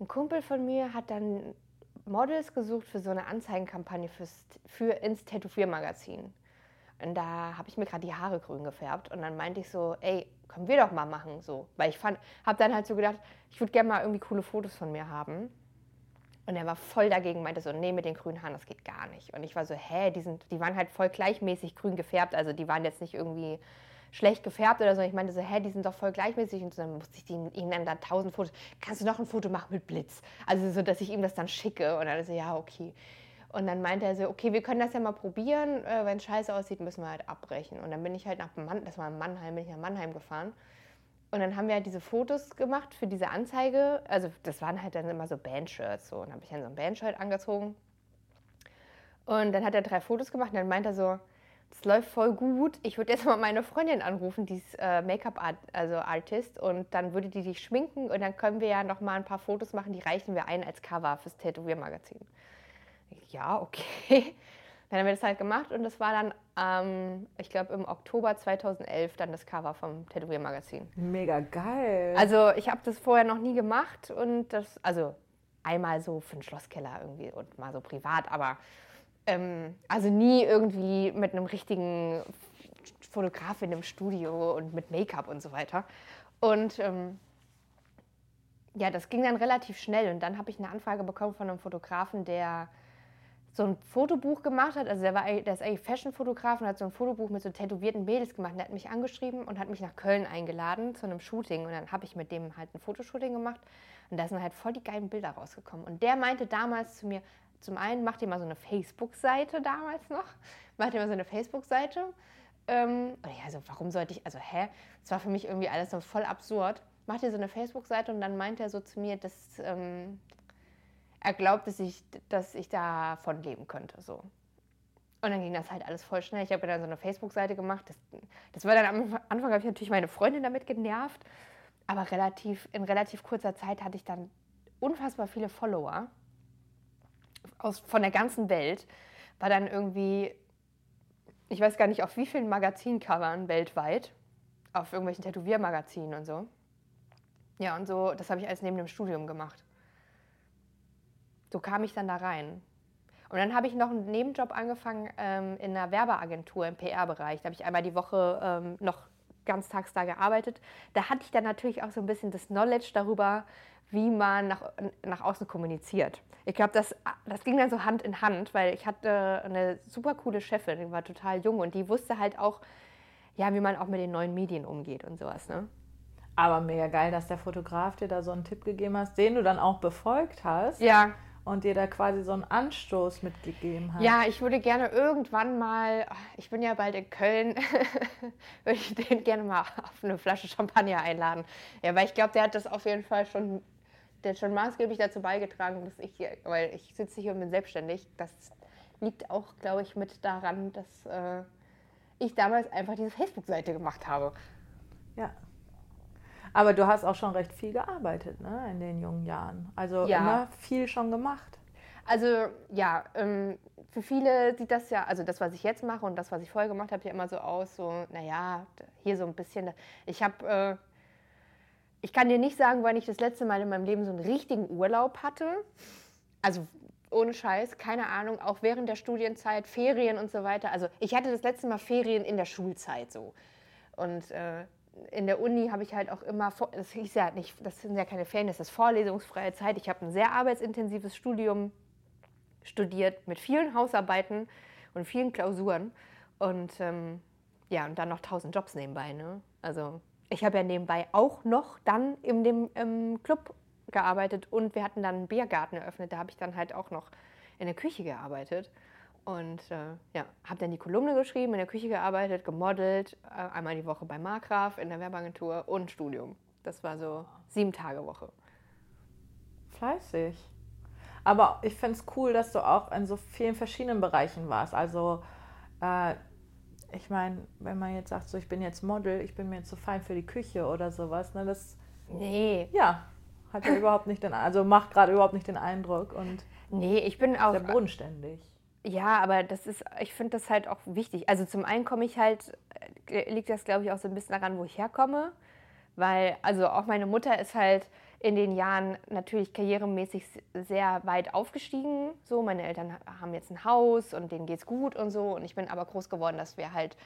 Ein Kumpel von mir hat dann Models gesucht für so eine Anzeigenkampagne fürs, für ins Tätowiermagazin. Und da habe ich mir gerade die Haare grün gefärbt und dann meinte ich so, ey, können wir doch mal machen so, weil ich fand, habe dann halt so gedacht, ich würde gerne mal irgendwie coole Fotos von mir haben. Und er war voll dagegen, meinte so, nee, mit den grünen Haaren, das geht gar nicht. Und ich war so, hä, die, sind, die waren halt voll gleichmäßig grün gefärbt. Also die waren jetzt nicht irgendwie schlecht gefärbt oder so. Ich meinte so, hä, die sind doch voll gleichmäßig. Und dann musste ich ihm dann da tausend Fotos, kannst du noch ein Foto machen mit Blitz? Also so, dass ich ihm das dann schicke. Und dann so, ja, okay. Und dann meinte er so, okay, wir können das ja mal probieren. Äh, Wenn es scheiße aussieht, müssen wir halt abbrechen. Und dann bin ich halt nach Mannheim, das war in Mannheim, bin ich nach Mannheim gefahren. Und dann haben wir halt diese Fotos gemacht für diese Anzeige. Also das waren halt dann immer so Bandshirts. So. Und dann habe ich dann so ein Bandshirt angezogen. Und dann hat er drei Fotos gemacht und dann meint er so, das läuft voll gut. Ich würde jetzt mal meine Freundin anrufen, die ist äh, Make-up-Artist also Artist, und dann würde die dich schminken und dann können wir ja noch mal ein paar Fotos machen, die reichen wir ein als Cover fürs Tätowiermagazin. Ja, okay. Dann haben wir das halt gemacht und das war dann, ähm, ich glaube, im Oktober 2011 dann das Cover vom Tätowiermagazin. Mega geil. Also ich habe das vorher noch nie gemacht und das, also einmal so für den Schlosskeller irgendwie und mal so privat, aber ähm, also nie irgendwie mit einem richtigen Fotografin im Studio und mit Make-up und so weiter. Und ähm, ja, das ging dann relativ schnell und dann habe ich eine Anfrage bekommen von einem Fotografen, der so ein Fotobuch gemacht hat. Also der, war, der ist eigentlich Fashion-Fotograf und hat so ein Fotobuch mit so tätowierten Mädels gemacht. Und der hat mich angeschrieben und hat mich nach Köln eingeladen zu einem Shooting. Und dann habe ich mit dem halt ein Fotoshooting gemacht. Und da sind halt voll die geilen Bilder rausgekommen. Und der meinte damals zu mir, zum einen, mach dir mal so eine Facebook-Seite damals noch. Mach dir mal so eine Facebook-Seite. Ähm, und ich also, warum sollte ich, also hä? Das war für mich irgendwie alles so voll absurd. Mach dir so eine Facebook-Seite und dann meinte er so zu mir, dass ähm, er glaubt, dass ich, dass ich davon leben könnte. So. Und dann ging das halt alles voll schnell. Ich habe dann so eine Facebook-Seite gemacht. Das, das war dann am Anfang, habe ich natürlich meine Freundin damit genervt. Aber relativ, in relativ kurzer Zeit hatte ich dann unfassbar viele Follower aus, von der ganzen Welt. War dann irgendwie, ich weiß gar nicht, auf wie vielen Magazincovern weltweit. Auf irgendwelchen Tätowiermagazinen und so. Ja, und so, das habe ich alles neben dem Studium gemacht. So kam ich dann da rein. Und dann habe ich noch einen Nebenjob angefangen ähm, in einer Werbeagentur im PR-Bereich. Da habe ich einmal die Woche ähm, noch ganztags da gearbeitet. Da hatte ich dann natürlich auch so ein bisschen das Knowledge darüber, wie man nach, nach außen kommuniziert. Ich glaube, das, das ging dann so Hand in Hand, weil ich hatte eine super coole Chefin, die war total jung und die wusste halt auch, ja, wie man auch mit den neuen Medien umgeht und sowas. Ne? Aber mega geil, dass der Fotograf dir da so einen Tipp gegeben hat, den du dann auch befolgt hast. Ja und dir da quasi so einen Anstoß mitgegeben hat. Ja, ich würde gerne irgendwann mal, ich bin ja bald in Köln, würde ich den gerne mal auf eine Flasche Champagner einladen. Ja, weil ich glaube, der hat das auf jeden Fall schon, der hat schon maßgeblich dazu beigetragen, dass ich hier, weil ich sitze hier und bin selbstständig. Das liegt auch, glaube ich, mit daran, dass äh, ich damals einfach diese Facebook-Seite gemacht habe. Ja, aber du hast auch schon recht viel gearbeitet ne, in den jungen Jahren. Also ja. immer viel schon gemacht. Also ja, ähm, für viele sieht das ja, also das, was ich jetzt mache und das, was ich vorher gemacht habe, ja immer so aus, so, naja, hier so ein bisschen. Ich habe, äh, ich kann dir nicht sagen, wann ich das letzte Mal in meinem Leben so einen richtigen Urlaub hatte. Also ohne Scheiß, keine Ahnung, auch während der Studienzeit, Ferien und so weiter. Also ich hatte das letzte Mal Ferien in der Schulzeit so. Und äh, in der Uni habe ich halt auch immer, das hieß ja nicht, das sind ja keine Ferien, das ist vorlesungsfreie Zeit. Ich habe ein sehr arbeitsintensives Studium studiert mit vielen Hausarbeiten und vielen Klausuren und ähm, ja, und dann noch tausend Jobs nebenbei. Ne? Also ich habe ja nebenbei auch noch dann in dem ähm, Club gearbeitet und wir hatten dann einen Biergarten eröffnet. Da habe ich dann halt auch noch in der Küche gearbeitet. Und äh, ja, habe dann die Kolumne geschrieben, in der Küche gearbeitet, gemodelt, äh, einmal die Woche bei Markgraf in der Werbeagentur und Studium. Das war so sieben Tage Woche. Fleißig. Aber ich finde es cool, dass du auch in so vielen verschiedenen Bereichen warst. Also äh, ich meine, wenn man jetzt sagt, so ich bin jetzt Model, ich bin mir jetzt so fein für die Küche oder sowas, ne, das nee. ja, hat ja überhaupt nicht den also macht gerade überhaupt nicht den Eindruck und nee, ich bin auch sehr bodenständig. Ja, aber das ist, ich finde das halt auch wichtig. Also zum einen komme ich halt, äh, liegt das glaube ich auch so ein bisschen daran, wo ich herkomme, weil also auch meine Mutter ist halt in den Jahren natürlich karrieremäßig sehr weit aufgestiegen. So, meine Eltern haben jetzt ein Haus und denen geht's gut und so. Und ich bin aber groß geworden, dass wir halt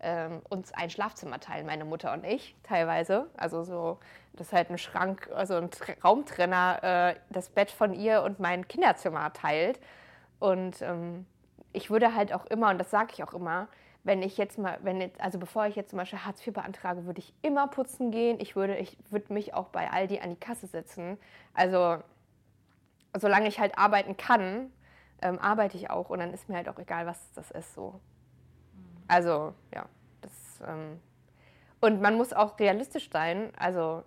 ähm, uns ein Schlafzimmer teilen, meine Mutter und ich teilweise. Also so, das ist halt ein Schrank, also ein Raumtrenner, äh, das Bett von ihr und mein Kinderzimmer teilt. Und ähm, ich würde halt auch immer, und das sage ich auch immer, wenn ich jetzt mal, wenn jetzt, also bevor ich jetzt zum Beispiel Hartz IV beantrage, würde ich immer putzen gehen. Ich würde, ich würde mich auch bei Aldi an die Kasse setzen. Also solange ich halt arbeiten kann, ähm, arbeite ich auch und dann ist mir halt auch egal, was das ist so. Also ja, das ähm, und man muss auch realistisch sein. Also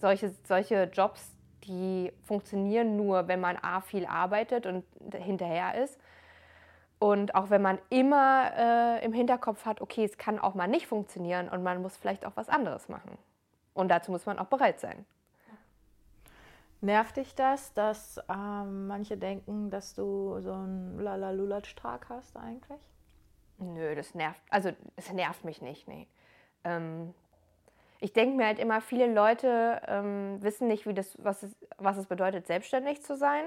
solche, solche Jobs, die funktionieren nur, wenn man a viel arbeitet und hinterher ist und auch wenn man immer äh, im Hinterkopf hat, okay, es kann auch mal nicht funktionieren und man muss vielleicht auch was anderes machen. Und dazu muss man auch bereit sein. Nervt dich das, dass ähm, manche denken, dass du so einen Lalalulatsch-Tag hast eigentlich? Nö, das nervt, also es nervt mich nicht, nee. Ähm, ich denke mir halt immer, viele Leute ähm, wissen nicht, wie das, was, es, was es bedeutet, selbstständig zu sein.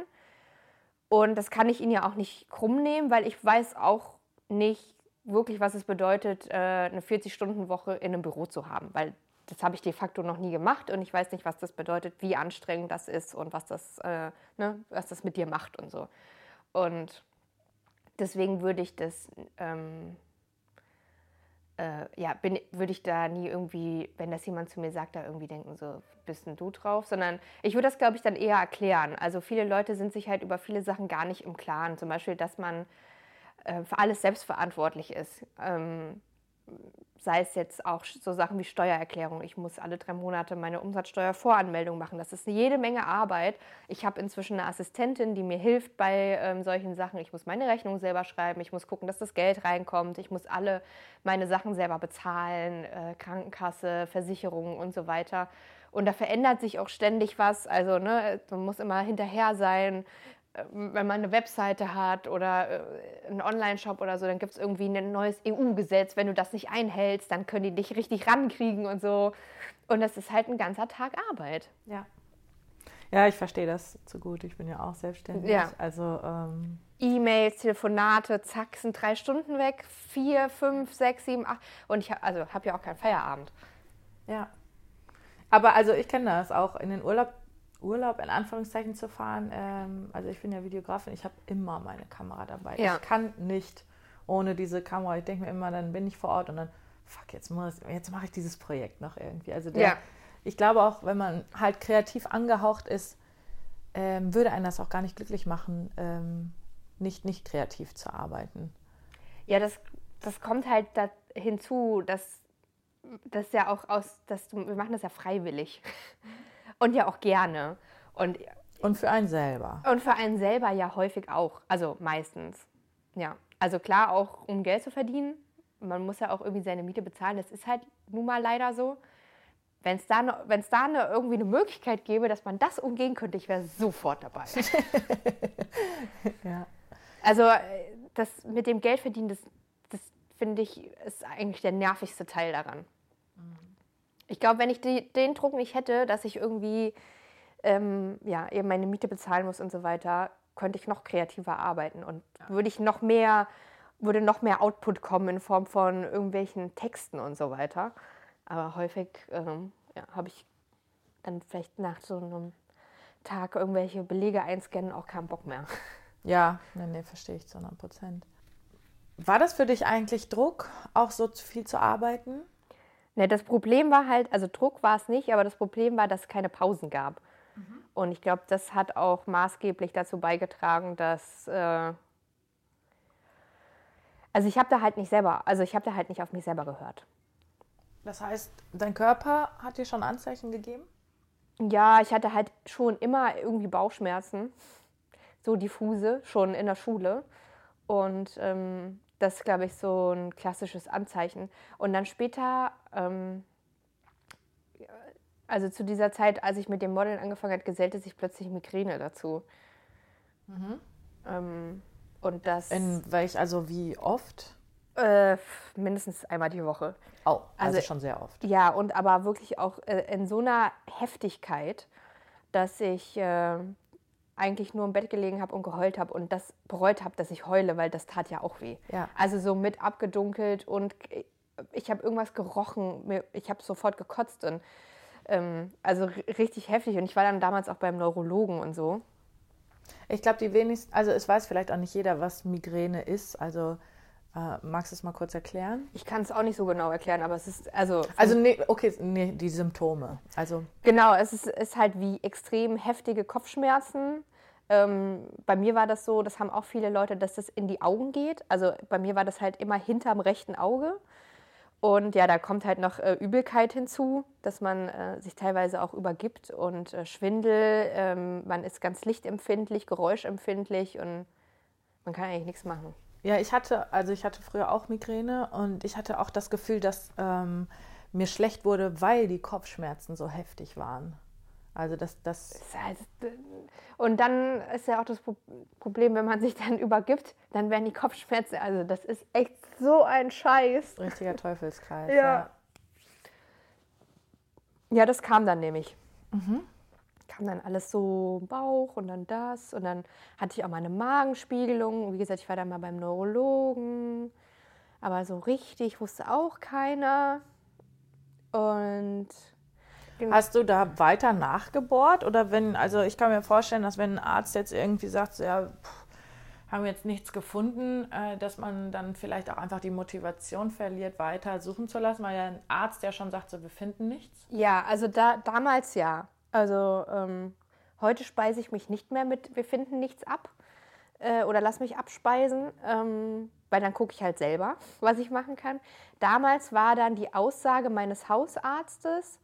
Und das kann ich ihnen ja auch nicht krumm nehmen, weil ich weiß auch nicht wirklich, was es bedeutet, äh, eine 40-Stunden-Woche in einem Büro zu haben. Weil das habe ich de facto noch nie gemacht und ich weiß nicht, was das bedeutet, wie anstrengend das ist und was das, äh, ne, was das mit dir macht und so. Und deswegen würde ich das ähm, äh, ja, würde ich da nie irgendwie, wenn das jemand zu mir sagt, da irgendwie denken, so bist denn du drauf, sondern ich würde das, glaube ich, dann eher erklären. Also viele Leute sind sich halt über viele Sachen gar nicht im Klaren. Zum Beispiel, dass man äh, für alles selbstverantwortlich ist. Ähm, sei es jetzt auch so Sachen wie Steuererklärung. Ich muss alle drei Monate meine Umsatzsteuervoranmeldung machen. Das ist jede Menge Arbeit. Ich habe inzwischen eine Assistentin, die mir hilft bei ähm, solchen Sachen. Ich muss meine Rechnung selber schreiben. Ich muss gucken, dass das Geld reinkommt. Ich muss alle meine Sachen selber bezahlen. Äh, Krankenkasse, Versicherungen und so weiter. Und da verändert sich auch ständig was. Also ne, man muss immer hinterher sein. Wenn man eine Webseite hat oder äh, einen Online-Shop oder so, dann gibt es irgendwie ein neues EU-Gesetz. Wenn du das nicht einhältst, dann können die dich richtig rankriegen und so. Und das ist halt ein ganzer Tag Arbeit. Ja. Ja, ich verstehe das zu gut. Ich bin ja auch selbstständig. Ja. Also ähm E-Mails, Telefonate, zack, sind drei Stunden weg, vier, fünf, sechs, sieben, acht. Und ich also habe ja auch keinen Feierabend. Ja. Aber also ich kenne das auch in den Urlaub Urlaub in Anführungszeichen zu fahren. Ähm, also ich bin ja Videografin, ich habe immer meine Kamera dabei. Ja. Ich kann nicht ohne diese Kamera. Ich denke mir immer, dann bin ich vor Ort und dann, fuck, jetzt, jetzt mache ich dieses Projekt noch irgendwie. Also der, ja. ich glaube auch, wenn man halt kreativ angehaucht ist, ähm, würde einen das auch gar nicht glücklich machen, ähm, nicht, nicht kreativ zu arbeiten. Ja, das, das kommt halt da hinzu, dass das ja auch aus, dass du, wir machen das ja freiwillig. Und ja auch gerne. Und, und für einen selber. Und für einen selber ja häufig auch. Also meistens. Ja. Also klar, auch um Geld zu verdienen. Man muss ja auch irgendwie seine Miete bezahlen. Das ist halt nun mal leider so. wenn es da, ne, wenn's da ne, irgendwie eine Möglichkeit gäbe, dass man das umgehen könnte, ich wäre sofort dabei. ja. Also äh, das mit dem Geld verdienen, das, das finde ich, ist eigentlich der nervigste Teil daran. Ich glaube, wenn ich die, den Druck nicht hätte, dass ich irgendwie ähm, ja, eben meine Miete bezahlen muss und so weiter, könnte ich noch kreativer arbeiten und ja. würde ich noch mehr, würde noch mehr Output kommen in Form von irgendwelchen Texten und so weiter. Aber häufig ähm, ja, habe ich dann vielleicht nach so einem Tag irgendwelche Belege einscannen auch keinen Bock mehr. Ja, nee, nee, verstehe ich zu 100 Prozent. War das für dich eigentlich Druck, auch so viel zu arbeiten? Ne, das Problem war halt, also Druck war es nicht, aber das Problem war, dass es keine Pausen gab. Mhm. Und ich glaube, das hat auch maßgeblich dazu beigetragen, dass. Äh also ich habe da halt nicht selber, also ich habe da halt nicht auf mich selber gehört. Das heißt, dein Körper hat dir schon Anzeichen gegeben? Ja, ich hatte halt schon immer irgendwie Bauchschmerzen, so diffuse, schon in der Schule. Und ähm, das ist, glaube ich, so ein klassisches Anzeichen. Und dann später, ähm, also zu dieser Zeit, als ich mit dem Modeln angefangen habe, gesellte sich plötzlich Migräne dazu. Mhm. Ähm, und das. In welch, also wie oft? Äh, mindestens einmal die Woche. Oh, also, also, schon sehr oft. Ja, und aber wirklich auch äh, in so einer Heftigkeit, dass ich äh, eigentlich nur im Bett gelegen habe und geheult habe und das bereut habe, dass ich heule, weil das tat ja auch weh. Ja. Also so mit abgedunkelt und ich habe irgendwas gerochen, ich habe sofort gekotzt und ähm, also richtig heftig und ich war dann damals auch beim Neurologen und so. Ich glaube, die wenigsten, also es weiß vielleicht auch nicht jeder, was Migräne ist. Also äh, magst du es mal kurz erklären? Ich kann es auch nicht so genau erklären, aber es ist also. Also nee, okay, nee, die Symptome. Also genau, es ist, ist halt wie extrem heftige Kopfschmerzen. Ähm, bei mir war das so, das haben auch viele Leute, dass das in die Augen geht. Also bei mir war das halt immer hinterm rechten Auge. Und ja, da kommt halt noch äh, Übelkeit hinzu, dass man äh, sich teilweise auch übergibt und äh, Schwindel. Ähm, man ist ganz lichtempfindlich, geräuschempfindlich und man kann eigentlich nichts machen. Ja, ich hatte, also ich hatte früher auch Migräne und ich hatte auch das Gefühl, dass ähm, mir schlecht wurde, weil die Kopfschmerzen so heftig waren. Also das, das halt, und dann ist ja auch das Problem, wenn man sich dann übergibt, dann werden die Kopfschmerzen, also das ist echt so ein Scheiß. Richtiger Teufelskreis. ja. ja. Ja, das kam dann nämlich. Mhm kam dann alles so im Bauch und dann das. Und dann hatte ich auch mal eine Magenspiegelung. Wie gesagt, ich war dann mal beim Neurologen. Aber so richtig wusste auch keiner. Und Hast du da weiter nachgebohrt? Oder wenn, also ich kann mir vorstellen, dass wenn ein Arzt jetzt irgendwie sagt, so, ja, pff, haben wir jetzt nichts gefunden, äh, dass man dann vielleicht auch einfach die Motivation verliert, weiter suchen zu lassen, weil ja ein Arzt ja schon sagt, so, wir finden nichts. Ja, also da, damals ja. Also ähm, heute speise ich mich nicht mehr mit, wir finden nichts ab äh, oder lass mich abspeisen, ähm, weil dann gucke ich halt selber, was ich machen kann. Damals war dann die Aussage meines Hausarztes,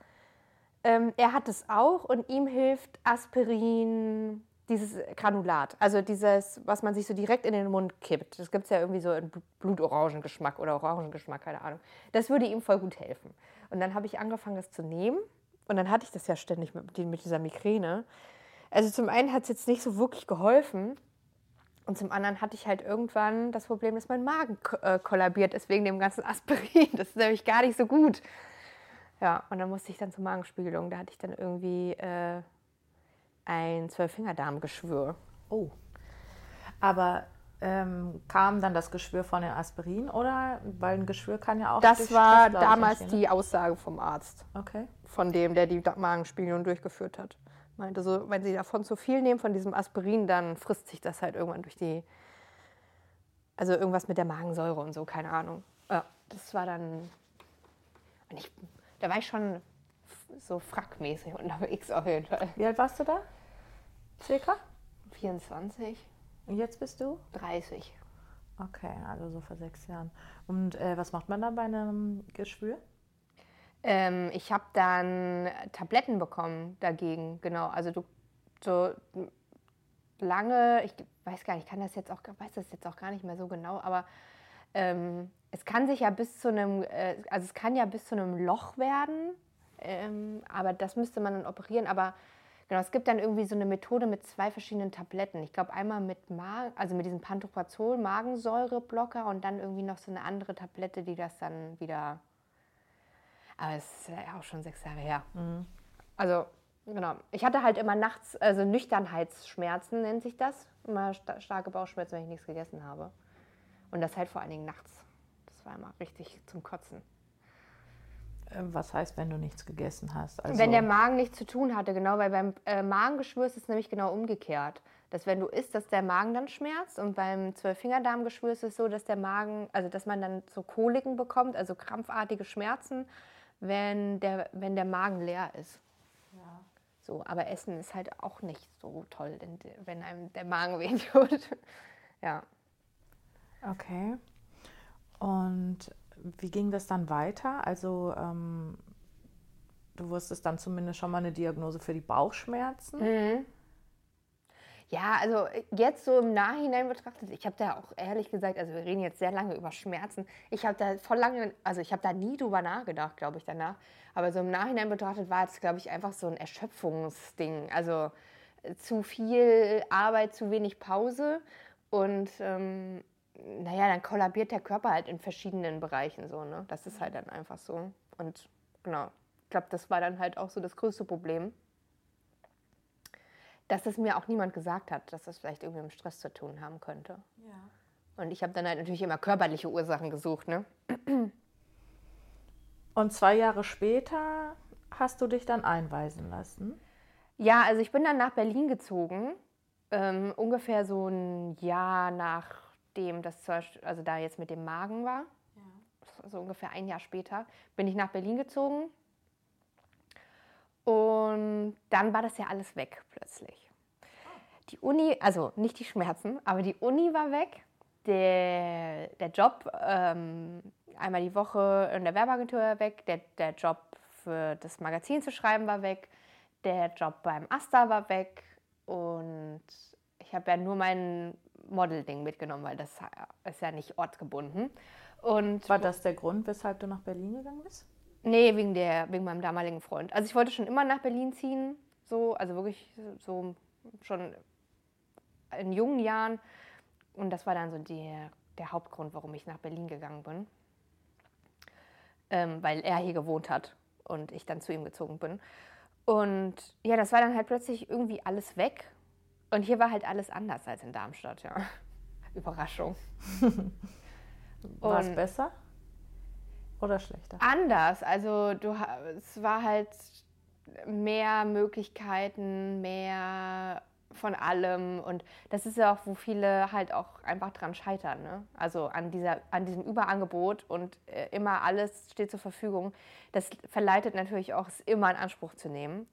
ähm, er hat es auch und ihm hilft Aspirin, dieses Granulat, also dieses, was man sich so direkt in den Mund kippt. Das gibt es ja irgendwie so in Blutorangengeschmack oder Orangengeschmack, keine Ahnung. Das würde ihm voll gut helfen. Und dann habe ich angefangen, das zu nehmen und dann hatte ich das ja ständig mit, mit dieser Migräne. Also zum einen hat es jetzt nicht so wirklich geholfen. Und zum anderen hatte ich halt irgendwann das Problem, dass mein Magen äh, kollabiert ist wegen dem ganzen Aspirin. Das ist nämlich gar nicht so gut. Ja, und dann musste ich dann zur Magenspiegelung. Da hatte ich dann irgendwie äh, ein Zwölffingerdarmgeschwür. Oh. Aber ähm, kam dann das Geschwür von den Aspirin oder? Weil ein Geschwür kann ja auch. Das war Stress, damals ne? die Aussage vom Arzt. Okay. Von dem, der die Magenspiegelung durchgeführt hat. Meinte so, wenn sie davon zu viel nehmen, von diesem Aspirin, dann frisst sich das halt irgendwann durch die. Also irgendwas mit der Magensäure und so, keine Ahnung. Ja, das war dann. Ich, da war ich schon so frackmäßig unterwegs auf jeden Fall. Wie alt warst du da? Circa? 24. Und jetzt bist du? 30. Okay, also so vor sechs Jahren. Und äh, was macht man da bei einem Geschwür? Ähm, ich habe dann Tabletten bekommen dagegen, genau. Also du so lange, ich weiß gar nicht, ich kann das jetzt auch, weiß das jetzt auch gar nicht mehr so genau, aber ähm, es kann sich ja bis zu einem, äh, also es kann ja bis zu einem Loch werden, Ähm, aber das müsste man dann operieren. Aber genau, es gibt dann irgendwie so eine Methode mit zwei verschiedenen Tabletten. Ich glaube einmal mit Magen, also mit diesem Pantoprazol, Magensäureblocker und dann irgendwie noch so eine andere Tablette, die das dann wieder. Aber es ist ja auch schon sechs Jahre her. Mhm. Also genau. Ich hatte halt immer nachts, also Nüchternheitsschmerzen nennt sich das. Immer sta starke Bauchschmerzen, wenn ich nichts gegessen habe. Und das halt vor allen Dingen nachts. Das war immer richtig zum Kotzen. Äh, was heißt, wenn du nichts gegessen hast? Also wenn der Magen nichts zu tun hatte, genau, weil beim äh, Magengeschwür ist es nämlich genau umgekehrt. Dass wenn du isst, dass der Magen dann schmerzt und beim Zwölffingerdarmgeschwür ist es so, dass der Magen, also dass man dann so Koliken bekommt, also krampfartige Schmerzen, wenn der, wenn der Magen leer ist. Ja. So, aber Essen ist halt auch nicht so toll, wenn einem der Magen weh tut. ja. Okay. Und wie ging das dann weiter? Also ähm, du wusstest dann zumindest schon mal eine Diagnose für die Bauchschmerzen. Mhm. Ja, also jetzt so im Nachhinein betrachtet, ich habe da auch ehrlich gesagt, also wir reden jetzt sehr lange über Schmerzen. Ich habe da voll lange, also ich habe da nie drüber nachgedacht, glaube ich, danach. Aber so im Nachhinein betrachtet war es, glaube ich, einfach so ein Erschöpfungsding. Also äh, zu viel Arbeit, zu wenig Pause und ähm, naja, dann kollabiert der Körper halt in verschiedenen Bereichen so, ne? Das ist halt dann einfach so. Und genau, ich glaube, das war dann halt auch so das größte Problem. Dass es mir auch niemand gesagt hat, dass das vielleicht irgendwie mit Stress zu tun haben könnte. Ja. Und ich habe dann halt natürlich immer körperliche Ursachen gesucht, ne? Und zwei Jahre später hast du dich dann einweisen lassen? Ja, also ich bin dann nach Berlin gezogen, ähm, ungefähr so ein Jahr nach nachdem das also da jetzt mit dem Magen war, ja. so ungefähr ein Jahr später, bin ich nach Berlin gezogen. Und dann war das ja alles weg plötzlich. Die Uni, also nicht die Schmerzen, aber die Uni war weg. Der, der Job ähm, einmal die Woche in der Werbeagentur war weg. Der, der Job für das Magazin zu schreiben war weg. Der Job beim Asta war weg. Und ich habe ja nur meinen Model-Ding mitgenommen, weil das ist ja nicht ortsgebunden. Und War das der Grund, weshalb du nach Berlin gegangen bist? Nee, wegen, der, wegen meinem damaligen Freund. Also ich wollte schon immer nach Berlin ziehen, so, also wirklich so schon in jungen Jahren. Und das war dann so die, der Hauptgrund, warum ich nach Berlin gegangen bin. Ähm, weil er hier gewohnt hat und ich dann zu ihm gezogen bin. Und ja, das war dann halt plötzlich irgendwie alles weg. Und hier war halt alles anders als in Darmstadt, ja. Überraschung. war es besser oder schlechter? Anders. Also du, es war halt mehr Möglichkeiten, mehr von allem. Und das ist ja auch, wo viele halt auch einfach dran scheitern. Ne? Also an, dieser, an diesem Überangebot und äh, immer alles steht zur Verfügung. Das verleitet natürlich auch, es immer in Anspruch zu nehmen.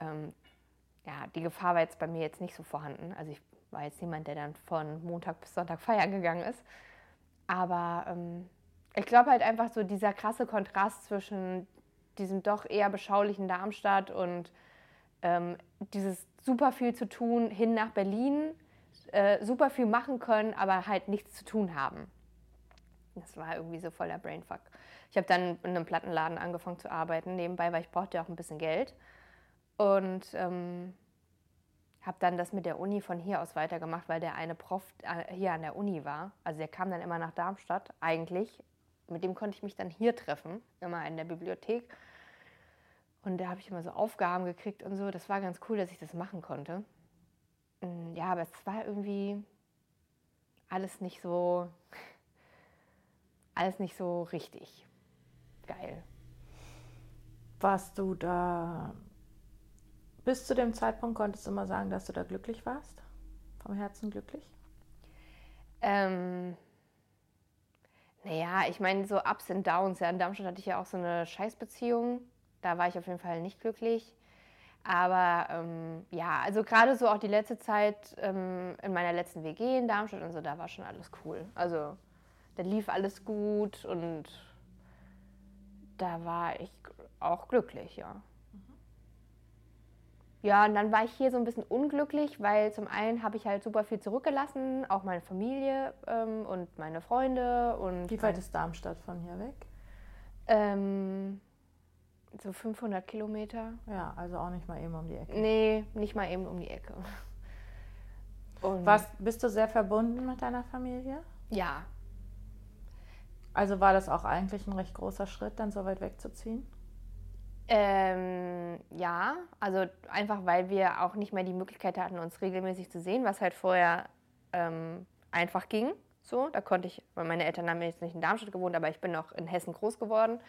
Ähm, ja, die Gefahr war jetzt bei mir jetzt nicht so vorhanden. Also ich war jetzt niemand, der dann von Montag bis Sonntag feiern gegangen ist. Aber ähm, ich glaube halt einfach so dieser krasse Kontrast zwischen diesem doch eher beschaulichen Darmstadt und ähm, dieses super viel zu tun hin nach Berlin, äh, super viel machen können, aber halt nichts zu tun haben. Das war irgendwie so voll der Brainfuck. Ich habe dann in einem Plattenladen angefangen zu arbeiten nebenbei, weil ich brauchte ja auch ein bisschen Geld. Und ähm, habe dann das mit der Uni von hier aus weitergemacht, weil der eine Prof äh, hier an der Uni war. Also der kam dann immer nach Darmstadt eigentlich. Mit dem konnte ich mich dann hier treffen, immer in der Bibliothek. Und da habe ich immer so Aufgaben gekriegt und so. Das war ganz cool, dass ich das machen konnte. Mm, ja, aber es war irgendwie alles nicht so, alles nicht so richtig geil. Warst du da bis zu dem Zeitpunkt konntest du immer sagen, dass du da glücklich warst? Vom Herzen glücklich? Ähm, naja, ich meine, so Ups und Downs. Ja, in Darmstadt hatte ich ja auch so eine Scheißbeziehung. Da war ich auf jeden Fall nicht glücklich. Aber ähm, ja, also gerade so auch die letzte Zeit ähm, in meiner letzten WG in Darmstadt und so, da war schon alles cool. Also da lief alles gut und da war ich auch glücklich, ja. Ja, und dann war ich hier so ein bisschen unglücklich, weil zum einen habe ich halt super viel zurückgelassen, auch meine Familie ähm, und meine Freunde. Und Wie weit ist Darmstadt von hier weg? Ähm, So 500 Kilometer. Ja, also auch nicht mal eben um die Ecke. Nee, nicht mal eben um die Ecke. Und Was, bist du sehr verbunden mit deiner Familie? Ja. Also war das auch eigentlich ein recht großer Schritt, dann so weit wegzuziehen? Ähm, ja, also einfach weil wir auch nicht mehr die Möglichkeit hatten, uns regelmäßig zu sehen, was halt vorher ähm, einfach ging. So, da konnte ich, weil meine Eltern haben jetzt nicht in Darmstadt gewohnt, aber ich bin auch in Hessen groß geworden,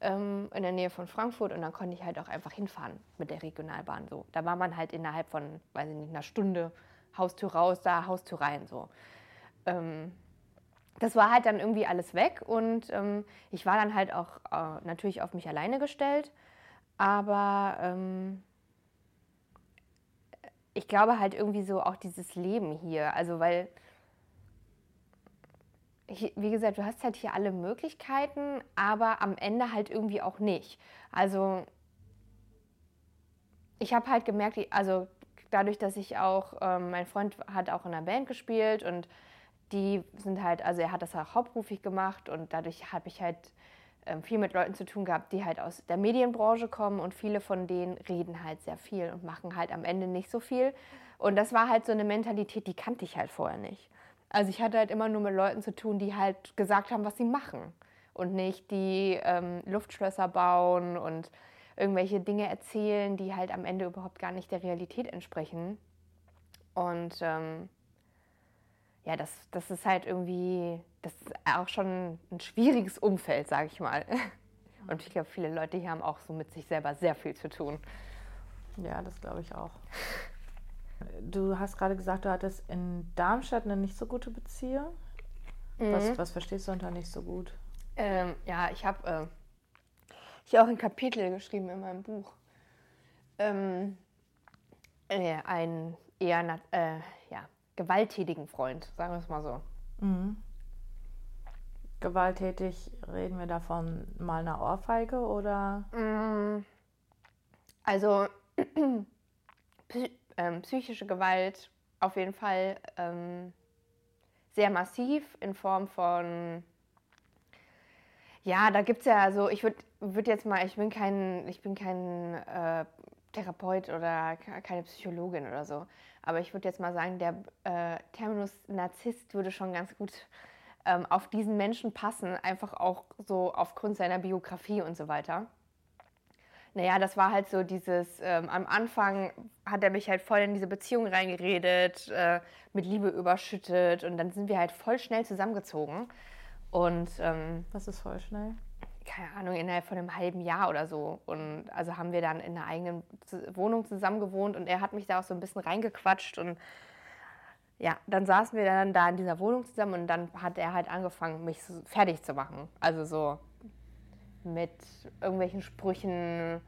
ähm, in der Nähe von Frankfurt und dann konnte ich halt auch einfach hinfahren mit der Regionalbahn. So, da war man halt innerhalb von, weiß ich nicht, einer Stunde Haustür raus, da Haustür rein. So. Ähm, das war halt dann irgendwie alles weg und ähm, ich war dann halt auch äh, natürlich auf mich alleine gestellt, aber ähm, ich glaube halt irgendwie so auch dieses Leben hier, also weil wie gesagt, du hast halt hier alle Möglichkeiten, aber am Ende halt irgendwie auch nicht. Also ich habe halt gemerkt, also dadurch, dass ich auch, ähm, mein Freund hat auch in einer Band gespielt und die sind halt, also er hat das auch hauptberuflich gemacht und dadurch habe ich halt viel mit Leuten zu tun gehabt, die halt aus der Medienbranche kommen und viele von denen reden halt sehr viel und machen halt am Ende nicht so viel. Und das war halt so eine Mentalität, die kannte ich halt vorher nicht. Also ich hatte halt immer nur mit Leuten zu tun, die halt gesagt haben, was sie machen und nicht die ähm, Luftschlösser bauen und irgendwelche Dinge erzählen, die halt am Ende überhaupt gar nicht der Realität entsprechen. Und ähm, ja, das, das ist halt irgendwie, das ist auch schon ein schwieriges Umfeld, sage ich mal. Und ich glaube, viele Leute hier haben auch so mit sich selber sehr viel zu tun. Ja, das glaube ich auch. Du hast gerade gesagt, du hattest in Darmstadt eine nicht so gute Beziehung. Mhm. Was, was verstehst du unter nicht so gut? Ähm, ja, ich habe äh, ich auch ein Kapitel geschrieben in meinem Buch. Ähm, äh, einen eher äh, ja, gewalttätigen Freund, sagen wir es mal so. Mhm. Gewalttätig, reden wir davon mal einer Ohrfeige oder? Mhm. Also ähm, psychische Gewalt auf jeden Fall ähm, sehr massiv in Form von, ja, da gibt es ja so, ich würde würd jetzt mal, ich bin kein, ich bin kein äh, Therapeut oder keine Psychologin oder so, aber ich würde jetzt mal sagen, der äh, Terminus Narzisst würde schon ganz gut ähm, auf diesen Menschen passen, einfach auch so aufgrund seiner Biografie und so weiter. Naja, das war halt so dieses, ähm, am Anfang hat er mich halt voll in diese Beziehung reingeredet, äh, mit Liebe überschüttet und dann sind wir halt voll schnell zusammengezogen. Und ähm, was ist voll schnell? Keine Ahnung, innerhalb von einem halben Jahr oder so. Und also haben wir dann in einer eigenen Wohnung zusammen gewohnt und er hat mich da auch so ein bisschen reingequatscht und ja, dann saßen wir dann da in dieser Wohnung zusammen und dann hat er halt angefangen, mich so fertig zu machen. Also so mit irgendwelchen Sprüchen,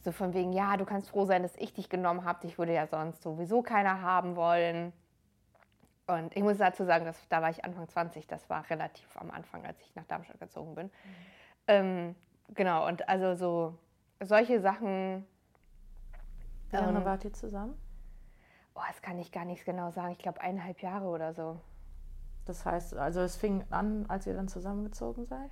so von wegen, ja, du kannst froh sein, dass ich dich genommen habe, dich würde ja sonst sowieso keiner haben wollen. Und ich muss dazu sagen, dass, da war ich Anfang 20, das war relativ am Anfang, als ich nach Darmstadt gezogen bin. Mhm. Ähm, genau, und also so solche Sachen. Wie lange ähm, wart ihr zusammen? Oh, das kann ich gar nicht genau sagen. Ich glaube eineinhalb Jahre oder so. Das heißt, also es fing an, als ihr dann zusammengezogen seid?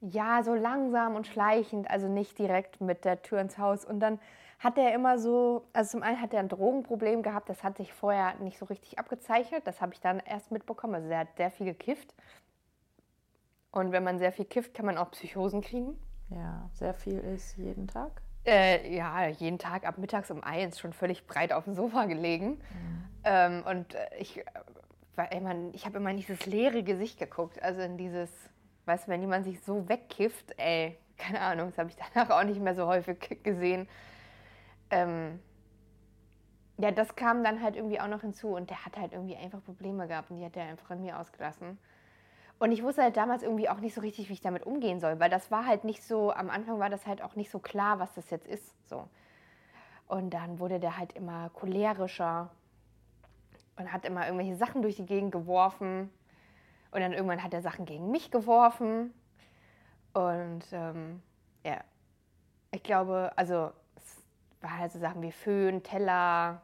Ja, so langsam und schleichend, also nicht direkt mit der Tür ins Haus. Und dann hat er immer so, also zum einen hat er ein Drogenproblem gehabt, das hat sich vorher nicht so richtig abgezeichnet. Das habe ich dann erst mitbekommen. Also er hat sehr viel gekifft. Und wenn man sehr viel kifft, kann man auch Psychosen kriegen. Ja, sehr viel ist jeden Tag. Äh, ja, jeden Tag ab mittags um eins schon völlig breit auf dem Sofa gelegen. Mhm. Ähm, und äh, ich, äh, ich habe immer in dieses leere Gesicht geguckt, also in dieses Weißt du, wenn jemand sich so wegkifft, ey, keine Ahnung, das habe ich danach auch nicht mehr so häufig gesehen. Ähm, ja, das kam dann halt irgendwie auch noch hinzu und der hat halt irgendwie einfach Probleme gehabt und die hat er einfach an mir ausgelassen. Und ich wusste halt damals irgendwie auch nicht so richtig, wie ich damit umgehen soll, weil das war halt nicht so, am Anfang war das halt auch nicht so klar, was das jetzt ist. So. Und dann wurde der halt immer cholerischer und hat immer irgendwelche Sachen durch die Gegend geworfen. Und dann irgendwann hat er Sachen gegen mich geworfen. Und ähm, ja, ich glaube, also es waren halt so Sachen wie Föhn, Teller,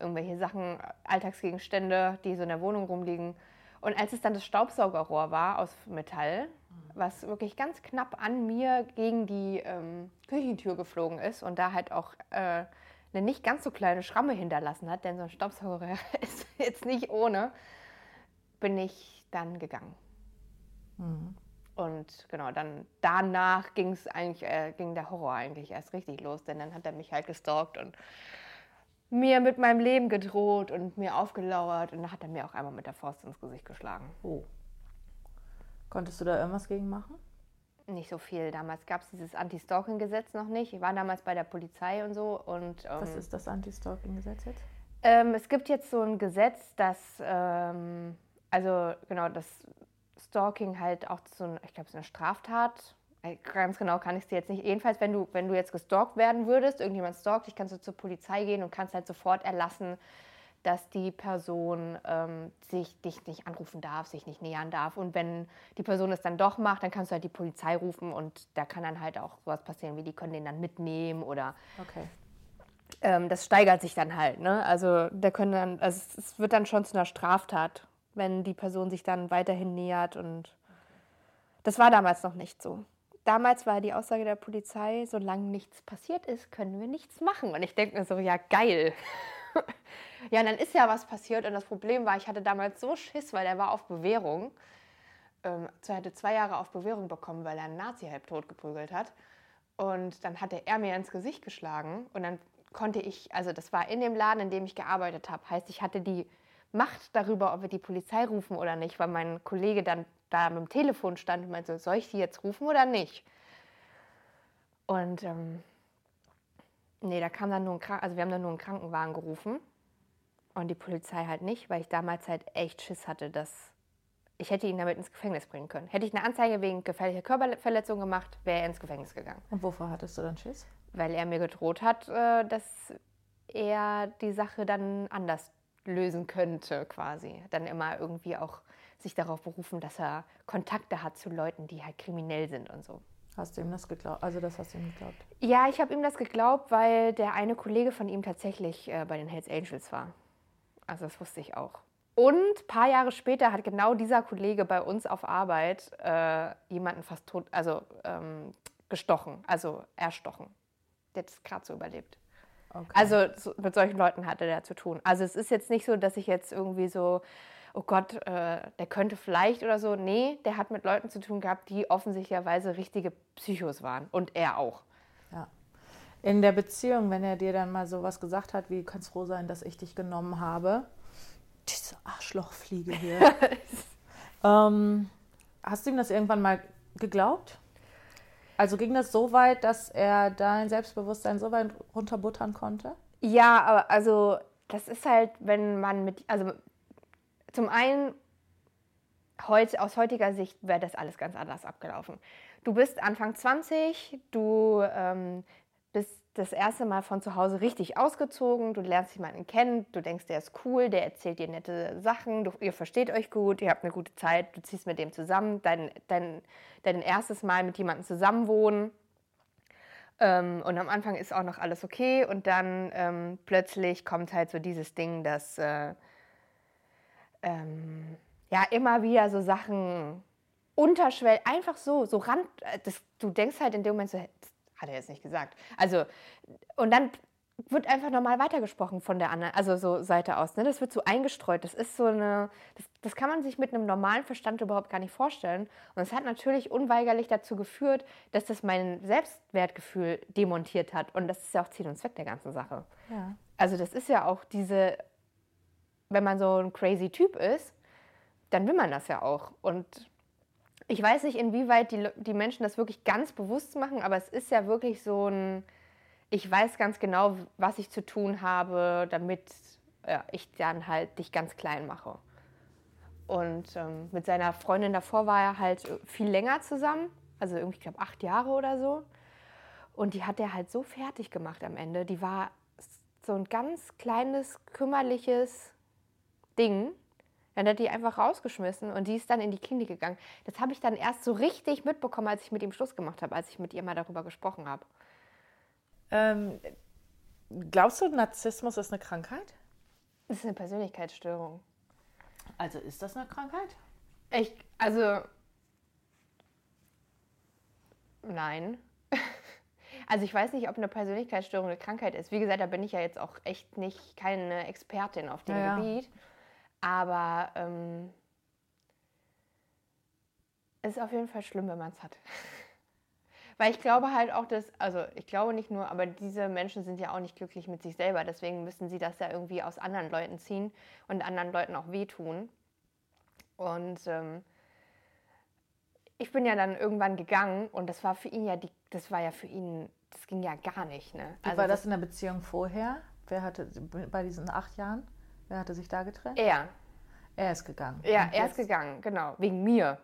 irgendwelche Sachen, Alltagsgegenstände, die so in der Wohnung rumliegen. Und als es dann das Staubsaugerrohr war aus Metall, was wirklich ganz knapp an mir gegen die ähm, Küchentür geflogen ist und da halt auch äh, eine nicht ganz so kleine Schramme hinterlassen hat, denn so ein Staubsauger ist jetzt nicht ohne, bin ich dann gegangen. Mhm. Und genau, dann danach ging es eigentlich, äh, ging der Horror eigentlich erst richtig los, denn dann hat er mich halt gestalkt und mir mit meinem Leben gedroht und mir aufgelauert und dann hat er mir auch einmal mit der Faust ins Gesicht geschlagen. Oh. Konntest du da irgendwas gegen machen? Nicht so viel. Damals gab es dieses Anti-Stalking-Gesetz noch nicht. Ich war damals bei der Polizei und so. Und, ähm, Was ist das Anti-Stalking-Gesetz jetzt? Ähm, es gibt jetzt so ein Gesetz, das, ähm, also genau, das Stalking halt auch ein, ich glaube, so eine Straftat. Ganz genau kann ich es dir jetzt nicht. Jedenfalls, wenn du, wenn du jetzt gestalkt werden würdest, irgendjemand stalkt dich, kannst du zur Polizei gehen und kannst halt sofort erlassen, dass die Person ähm, sich dich nicht anrufen darf, sich nicht nähern darf. Und wenn die Person es dann doch macht, dann kannst du halt die Polizei rufen und da kann dann halt auch sowas passieren, wie die können den dann mitnehmen oder. Okay. Ähm, das steigert sich dann halt. Ne? Also, der können dann, also es wird dann schon zu einer Straftat wenn die Person sich dann weiterhin nähert. Und das war damals noch nicht so. Damals war die Aussage der Polizei, solange nichts passiert ist, können wir nichts machen. Und ich denke mir so, ja, geil. ja, und dann ist ja was passiert. Und das Problem war, ich hatte damals so Schiss, weil er war auf Bewährung. Ähm, er hatte zwei Jahre auf Bewährung bekommen, weil er einen Nazi halb tot geprügelt hat. Und dann hatte er mir ins Gesicht geschlagen. Und dann konnte ich, also das war in dem Laden, in dem ich gearbeitet habe. Heißt, ich hatte die Macht darüber, ob wir die Polizei rufen oder nicht, weil mein Kollege dann da mit dem Telefon stand und meinte, soll ich die jetzt rufen oder nicht? Und ähm, nee, da kam dann nur ein Krank also wir haben dann nur einen Krankenwagen gerufen und die Polizei halt nicht, weil ich damals halt echt Schiss hatte, dass ich hätte ihn damit ins Gefängnis bringen können. Hätte ich eine Anzeige wegen gefährlicher Körperverletzung gemacht, wäre er ins Gefängnis gegangen. Und wovor hattest du dann Schiss? Weil er mir gedroht hat, äh, dass er die Sache dann anders lösen könnte, quasi. Dann immer irgendwie auch sich darauf berufen, dass er Kontakte hat zu Leuten, die halt kriminell sind und so. Hast du ihm das geglaubt? Also das hast du ihm geglaubt? Ja, ich habe ihm das geglaubt, weil der eine Kollege von ihm tatsächlich äh, bei den Hells Angels war. Also das wusste ich auch. Und ein paar Jahre später hat genau dieser Kollege bei uns auf Arbeit äh, jemanden fast tot, also ähm, gestochen, also erstochen. Der hat es gerade so überlebt. Okay. Also so, mit solchen Leuten hatte der zu tun. Also es ist jetzt nicht so, dass ich jetzt irgendwie so, oh Gott, äh, der könnte vielleicht oder so. Nee, der hat mit Leuten zu tun gehabt, die offensichtlicherweise richtige Psychos waren. Und er auch. Ja. In der Beziehung, wenn er dir dann mal sowas gesagt hat, wie kannst froh sein, dass ich dich genommen habe. Diese Arschlochfliege hier. ähm, hast du ihm das irgendwann mal geglaubt? Also ging das so weit, dass er dein Selbstbewusstsein so weit runterbuttern konnte? Ja, aber also das ist halt, wenn man mit, also zum einen heut, aus heutiger Sicht wäre das alles ganz anders abgelaufen. Du bist Anfang 20, du ähm, bist das erste Mal von zu Hause richtig ausgezogen, du lernst jemanden kennen, du denkst, der ist cool, der erzählt dir nette Sachen, du, ihr versteht euch gut, ihr habt eine gute Zeit, du ziehst mit dem zusammen, dein, dein, dein erstes Mal mit jemandem zusammenwohnen. Ähm, und am Anfang ist auch noch alles okay und dann ähm, plötzlich kommt halt so dieses Ding, dass äh, ähm, ja immer wieder so Sachen unterschwellig, einfach so, so Rand, äh, das, du denkst halt in dem Moment so, hat er jetzt nicht gesagt. Also, und dann wird einfach normal weitergesprochen von der anderen, also so Seite aus. Ne? Das wird so eingestreut. Das ist so eine, das, das kann man sich mit einem normalen Verstand überhaupt gar nicht vorstellen. Und es hat natürlich unweigerlich dazu geführt, dass das mein Selbstwertgefühl demontiert hat. Und das ist ja auch Ziel und Zweck der ganzen Sache. Ja. Also das ist ja auch diese, wenn man so ein crazy Typ ist, dann will man das ja auch. Und ich weiß nicht, inwieweit die, die Menschen das wirklich ganz bewusst machen, aber es ist ja wirklich so ein, ich weiß ganz genau, was ich zu tun habe, damit ja, ich dann halt dich ganz klein mache. Und ähm, mit seiner Freundin davor war er halt viel länger zusammen, also irgendwie, ich glaube, acht Jahre oder so. Und die hat er halt so fertig gemacht am Ende. Die war so ein ganz kleines, kümmerliches Ding. Dann hat die einfach rausgeschmissen und die ist dann in die Klinik gegangen. Das habe ich dann erst so richtig mitbekommen, als ich mit ihm Schluss gemacht habe, als ich mit ihr mal darüber gesprochen habe. Ähm, glaubst du, Narzissmus ist eine Krankheit? Das ist eine Persönlichkeitsstörung. Also ist das eine Krankheit? Ich, also Nein. Also ich weiß nicht, ob eine Persönlichkeitsstörung eine Krankheit ist. Wie gesagt, da bin ich ja jetzt auch echt nicht keine Expertin auf dem ja, Gebiet. Aber ähm, es ist auf jeden Fall schlimm, wenn man es hat. Weil ich glaube halt auch, dass, also ich glaube nicht nur, aber diese Menschen sind ja auch nicht glücklich mit sich selber. Deswegen müssen sie das ja irgendwie aus anderen Leuten ziehen und anderen Leuten auch wehtun. Und ähm, ich bin ja dann irgendwann gegangen und das war für ihn ja die, das war ja für ihn, das ging ja gar nicht. Ne? Wie also war das in der Beziehung vorher? Wer hatte bei diesen acht Jahren? Wer hatte sich da getrennt? Er. Er ist gegangen. Ja, er ist gegangen, genau, wegen mir.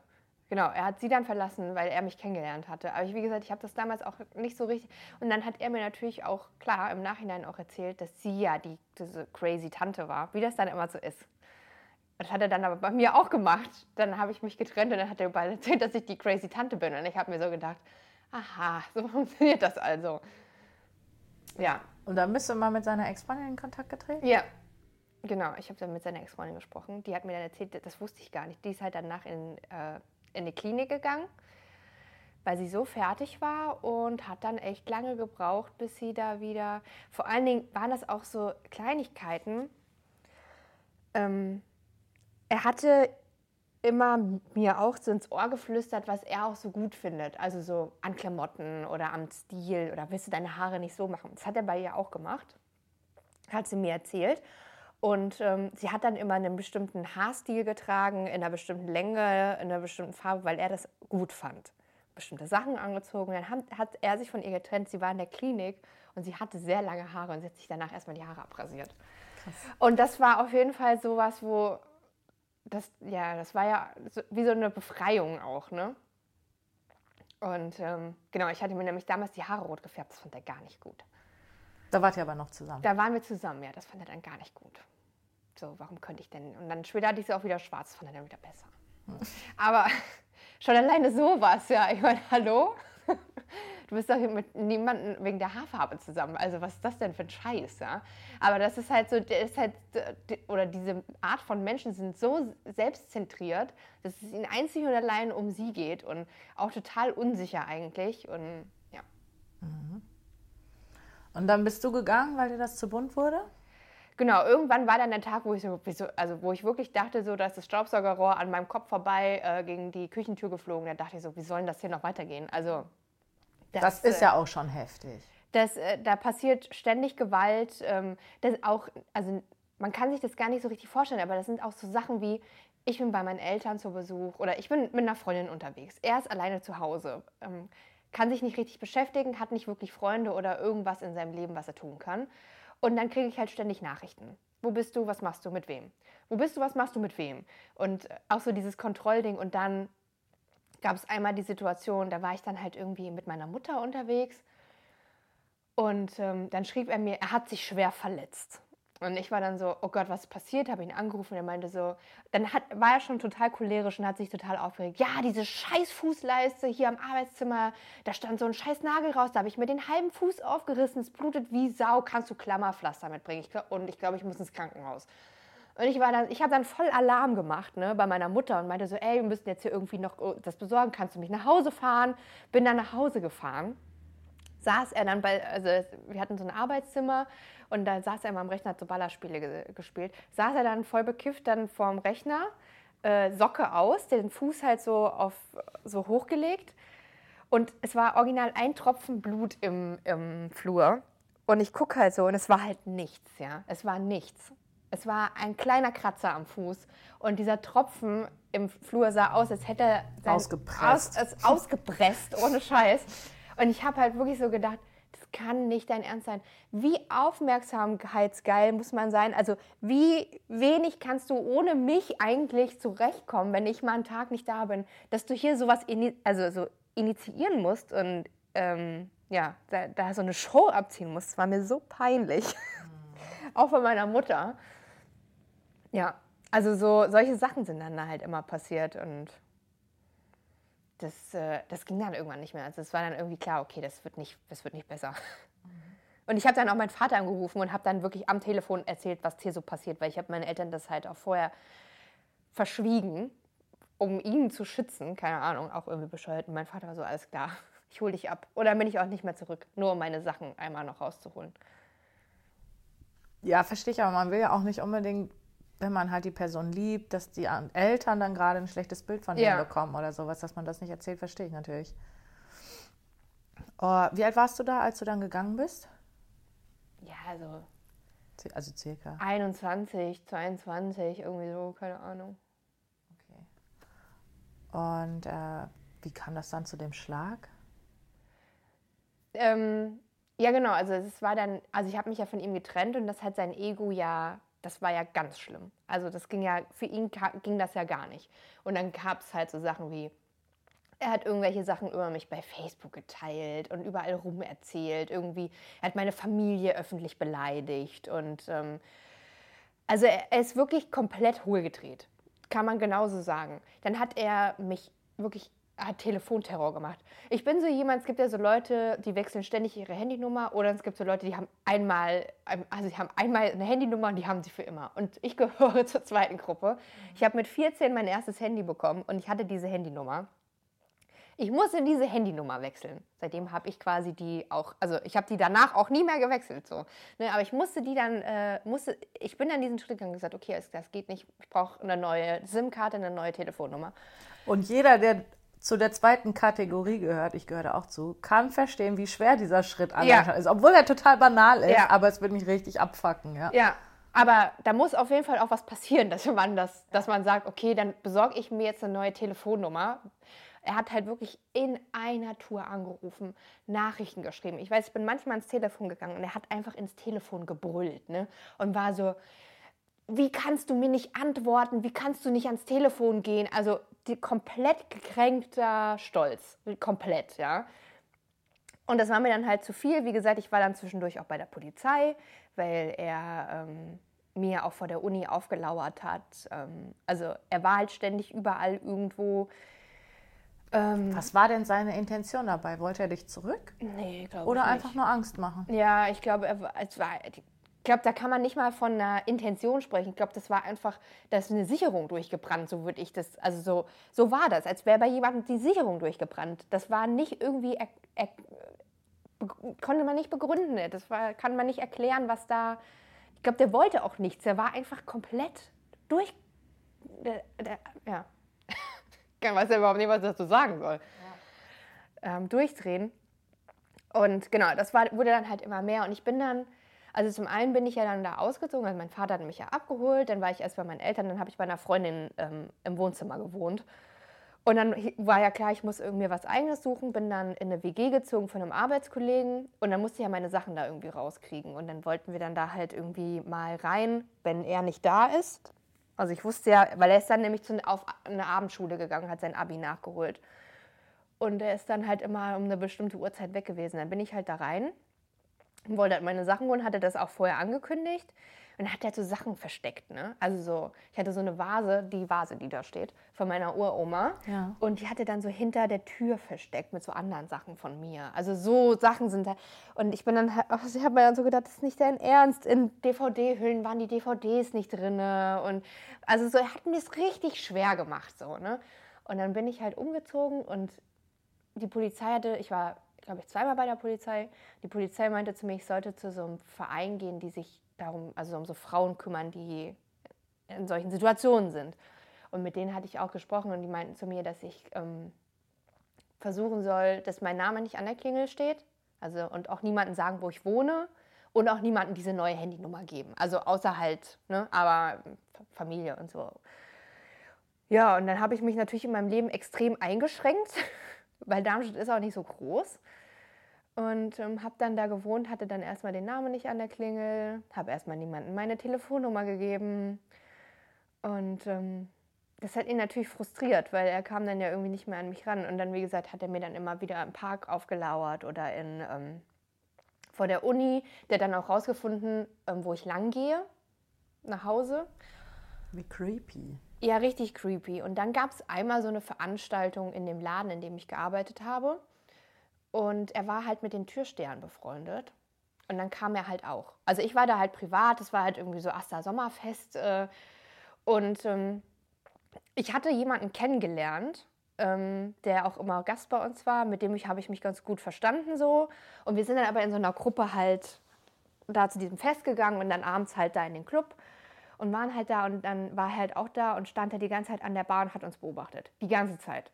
Genau, er hat sie dann verlassen, weil er mich kennengelernt hatte. Aber ich, wie gesagt, ich habe das damals auch nicht so richtig. Und dann hat er mir natürlich auch, klar, im Nachhinein auch erzählt, dass sie ja die, diese crazy Tante war, wie das dann immer so ist. Das hat er dann aber bei mir auch gemacht. Dann habe ich mich getrennt und dann hat er bald erzählt, dass ich die crazy Tante bin. Und ich habe mir so gedacht, aha, so funktioniert das also. Ja. Und dann bist du mal mit seiner Ex-Freundin in Kontakt getreten? Ja. Genau, ich habe dann mit seiner Ex-Freundin gesprochen. Die hat mir dann erzählt, das wusste ich gar nicht. Die ist halt danach in, äh, in die Klinik gegangen, weil sie so fertig war und hat dann echt lange gebraucht, bis sie da wieder. Vor allen Dingen waren das auch so Kleinigkeiten. Ähm, er hatte immer mir auch so ins Ohr geflüstert, was er auch so gut findet. Also so an Klamotten oder am Stil oder willst du deine Haare nicht so machen. Das hat er bei ihr auch gemacht, hat sie mir erzählt. Und ähm, sie hat dann immer einen bestimmten Haarstil getragen, in einer bestimmten Länge, in einer bestimmten Farbe, weil er das gut fand. Bestimmte Sachen angezogen. Dann hat, hat er sich von ihr getrennt. Sie war in der Klinik und sie hatte sehr lange Haare und sie hat sich danach erstmal die Haare abrasiert. Krass. Und das war auf jeden Fall sowas, wo das, ja, das war ja so, wie so eine Befreiung auch, ne? Und ähm, genau, ich hatte mir nämlich damals die Haare rot gefärbt, das fand er gar nicht gut. Da wart ihr aber noch zusammen. Da waren wir zusammen, ja, das fand er dann gar nicht gut. So, warum könnte ich denn? Und dann später hatte ich sie auch wieder schwarz, fand er dann wieder besser. Hm. Aber schon alleine sowas, ja. Ich meine, hallo? Du bist doch mit niemandem wegen der Haarfarbe zusammen. Also was ist das denn für ein Scheiß, ja? Aber das ist halt so, der ist halt, oder diese Art von Menschen sind so selbstzentriert, dass es ihnen einzig und allein um sie geht und auch total unsicher eigentlich. Und ja. Mhm. Und dann bist du gegangen, weil dir das zu bunt wurde? Genau, irgendwann war dann der Tag, wo ich, so, also wo ich wirklich dachte, so, da ist das Staubsaugerrohr an meinem Kopf vorbei äh, gegen die Küchentür geflogen. Da dachte ich so, wie soll denn das hier noch weitergehen? Also, das, das ist äh, ja auch schon heftig. Das, äh, da passiert ständig Gewalt. Ähm, das auch, also man kann sich das gar nicht so richtig vorstellen, aber das sind auch so Sachen wie, ich bin bei meinen Eltern zu Besuch oder ich bin mit einer Freundin unterwegs. Er ist alleine zu Hause. Ähm, kann sich nicht richtig beschäftigen, hat nicht wirklich Freunde oder irgendwas in seinem Leben, was er tun kann. Und dann kriege ich halt ständig Nachrichten. Wo bist du? Was machst du? Mit wem? Wo bist du? Was machst du mit wem? Und auch so dieses Kontrollding. Und dann gab es einmal die Situation, da war ich dann halt irgendwie mit meiner Mutter unterwegs. Und ähm, dann schrieb er mir, er hat sich schwer verletzt. Und ich war dann so, oh Gott, was ist passiert? Habe ihn angerufen. Er meinte so, dann hat, war er schon total cholerisch und hat sich total aufgeregt. Ja, diese scheiß Fußleiste hier am Arbeitszimmer, da stand so ein scheiß Nagel raus, da habe ich mir den halben Fuß aufgerissen, es blutet wie Sau, kannst du Klammerpflaster mitbringen? Ich und ich glaube, ich muss ins Krankenhaus. Und ich war dann, ich habe dann voll Alarm gemacht ne, bei meiner Mutter und meinte so, ey, wir müssen jetzt hier irgendwie noch das besorgen, kannst du mich nach Hause fahren? Bin dann nach Hause gefahren saß er dann bei, also wir hatten so ein Arbeitszimmer und da saß er immer am Rechner, hat so Ballerspiele ge gespielt. Saß er dann voll bekifft dann vorm Rechner, äh, Socke aus, den Fuß halt so auf so hochgelegt und es war original ein Tropfen Blut im, im Flur und ich gucke halt so und es war halt nichts, ja, es war nichts. Es war ein kleiner Kratzer am Fuß und dieser Tropfen im Flur sah aus, als hätte er ausgepresst. Aus, ausgepresst, ohne Scheiß. Und ich habe halt wirklich so gedacht, das kann nicht dein Ernst sein. Wie aufmerksamkeitsgeil muss man sein? Also wie wenig kannst du ohne mich eigentlich zurechtkommen, wenn ich mal einen Tag nicht da bin, dass du hier sowas ini also so initiieren musst und ähm, ja, da, da, so eine Show abziehen musst. Das war mir so peinlich. Mhm. Auch von meiner Mutter. Ja, also so solche Sachen sind dann halt immer passiert und das, äh, das ging dann irgendwann nicht mehr. Also es war dann irgendwie klar, okay, das wird nicht, das wird nicht besser. Mhm. Und ich habe dann auch meinen Vater angerufen und habe dann wirklich am Telefon erzählt, was hier so passiert, weil ich habe meinen Eltern das halt auch vorher verschwiegen, um ihn zu schützen. Keine Ahnung, auch irgendwie bescheuert. Und mein Vater war so, alles klar. ich hole dich ab. Oder bin ich auch nicht mehr zurück, nur um meine Sachen einmal noch rauszuholen. Ja, verstehe ich, aber man will ja auch nicht unbedingt, wenn man halt die Person liebt, dass die Eltern dann gerade ein schlechtes Bild von ja. denen bekommen oder sowas, dass man das nicht erzählt, verstehe ich natürlich. Oh, wie alt warst du da, als du dann gegangen bist? Ja, also. Also circa. 21, 22, irgendwie so, keine Ahnung. Okay. Und äh, wie kam das dann zu dem Schlag? Ähm, ja, genau. Also es war dann, also ich habe mich ja von ihm getrennt und das hat sein Ego ja, das war ja ganz schlimm. Also das ging ja, für ihn ging das ja gar nicht. Und dann gab es halt so Sachen wie, er hat irgendwelche Sachen über mich bei Facebook geteilt und überall rum erzählt. Irgendwie, er hat meine Familie öffentlich beleidigt und ähm, also er, er ist wirklich komplett hohlgedreht, kann man genauso sagen. Dann hat er mich wirklich hat Telefonterror gemacht. Ich bin so jemand, es gibt ja so Leute, die wechseln ständig ihre Handynummer oder es gibt so Leute, die haben einmal, also die haben einmal eine Handynummer und die haben sie für immer. Und ich gehöre zur zweiten Gruppe. Ich habe mit 14 mein erstes Handy bekommen und ich hatte diese Handynummer. Ich musste diese Handynummer wechseln. Seitdem habe ich quasi die auch, also ich habe die danach auch nie mehr gewechselt. So. Ne, aber ich musste die dann, äh, musste, ich bin dann diesen Schritt gegangen und gesagt, okay, das geht nicht, ich brauche eine neue SIM-Karte, eine neue Telefonnummer. Und jeder, der zu der zweiten Kategorie gehört, ich gehöre da auch zu, kann verstehen, wie schwer dieser Schritt ja. ist. Obwohl er total banal ist, ja. aber es wird mich richtig abfacken. Ja. ja, aber da muss auf jeden Fall auch was passieren, dass man, das, dass man sagt, okay, dann besorge ich mir jetzt eine neue Telefonnummer. Er hat halt wirklich in einer Tour angerufen, Nachrichten geschrieben. Ich weiß, ich bin manchmal ins Telefon gegangen und er hat einfach ins Telefon gebrüllt ne? und war so, wie kannst du mir nicht antworten? Wie kannst du nicht ans Telefon gehen? Also die, komplett gekränkter Stolz. Komplett, ja. Und das war mir dann halt zu viel. Wie gesagt, ich war dann zwischendurch auch bei der Polizei, weil er ähm, mir auch vor der Uni aufgelauert hat. Ähm, also er war halt ständig überall irgendwo. Ähm, Was war denn seine Intention dabei? Wollte er dich zurück? Nee, glaube ich Oder einfach nur Angst machen? Ja, ich glaube, er, es war, ich glaube, da kann man nicht mal von einer Intention sprechen. Ich glaube, das war einfach, da ist eine Sicherung durchgebrannt, so würde ich das, also so, so war das, als wäre bei jemandem die Sicherung durchgebrannt. Das war nicht irgendwie, er, er, konnte man nicht begründen, das war, kann man nicht erklären, was da, ich glaube, der wollte auch nichts, der war einfach komplett durch, der, der, ja, ich weiß ja überhaupt nicht, was ich dazu sagen soll. Ja. Ähm, durchdrehen. Und genau, das war, wurde dann halt immer mehr und ich bin dann also zum einen bin ich ja dann da ausgezogen, also mein Vater hat mich ja abgeholt, dann war ich erst bei meinen Eltern, dann habe ich bei einer Freundin ähm, im Wohnzimmer gewohnt. Und dann war ja klar, ich muss irgendwie was Eigenes suchen, bin dann in eine WG gezogen von einem Arbeitskollegen und dann musste ich ja meine Sachen da irgendwie rauskriegen. Und dann wollten wir dann da halt irgendwie mal rein, wenn er nicht da ist. Also ich wusste ja, weil er ist dann nämlich zu, auf eine Abendschule gegangen, hat sein Abi nachgeholt. Und er ist dann halt immer um eine bestimmte Uhrzeit weg gewesen. Dann bin ich halt da rein wollte halt meine Sachen holen, hatte das auch vorher angekündigt. Und dann hat er so Sachen versteckt, ne? Also so, ich hatte so eine Vase, die Vase, die da steht, von meiner Uroma. Ja. Und die hatte dann so hinter der Tür versteckt mit so anderen Sachen von mir. Also so Sachen sind da. Und ich bin dann, also ich habe mir dann so gedacht, das ist nicht dein Ernst. In DVD-Hüllen waren die DVDs nicht drin. Und also so, er hat mir es richtig schwer gemacht, so, ne? Und dann bin ich halt umgezogen und die Polizei hatte, ich war glaube ich, zweimal bei der Polizei. Die Polizei meinte zu mir, ich sollte zu so einem Verein gehen, die sich darum, also um so Frauen kümmern, die in solchen Situationen sind. Und mit denen hatte ich auch gesprochen und die meinten zu mir, dass ich ähm, versuchen soll, dass mein Name nicht an der Klingel steht. Also und auch niemandem sagen, wo ich wohne und auch niemandem diese neue Handynummer geben. Also außer halt, ne, aber Familie und so. Ja, und dann habe ich mich natürlich in meinem Leben extrem eingeschränkt weil Darmstadt ist auch nicht so groß. Und ähm, habe dann da gewohnt, hatte dann erstmal den Namen nicht an der Klingel, habe erstmal niemandem meine Telefonnummer gegeben. Und ähm, das hat ihn natürlich frustriert, weil er kam dann ja irgendwie nicht mehr an mich ran. Und dann, wie gesagt, hat er mir dann immer wieder im Park aufgelauert oder in, ähm, vor der Uni. Der dann auch rausgefunden, ähm, wo ich lang gehe, nach Hause. Wie creepy. Ja, richtig creepy. Und dann gab es einmal so eine Veranstaltung in dem Laden, in dem ich gearbeitet habe. Und er war halt mit den Türstehern befreundet. Und dann kam er halt auch. Also ich war da halt privat, das war halt irgendwie so Asta Sommerfest. Äh, und ähm, ich hatte jemanden kennengelernt, ähm, der auch immer Gast bei uns war. Mit dem habe ich mich ganz gut verstanden so. Und wir sind dann aber in so einer Gruppe halt da zu diesem Fest gegangen und dann abends halt da in den Club und waren halt da und dann war er halt auch da und stand da die ganze Zeit an der Bar und hat uns beobachtet. Die ganze Zeit.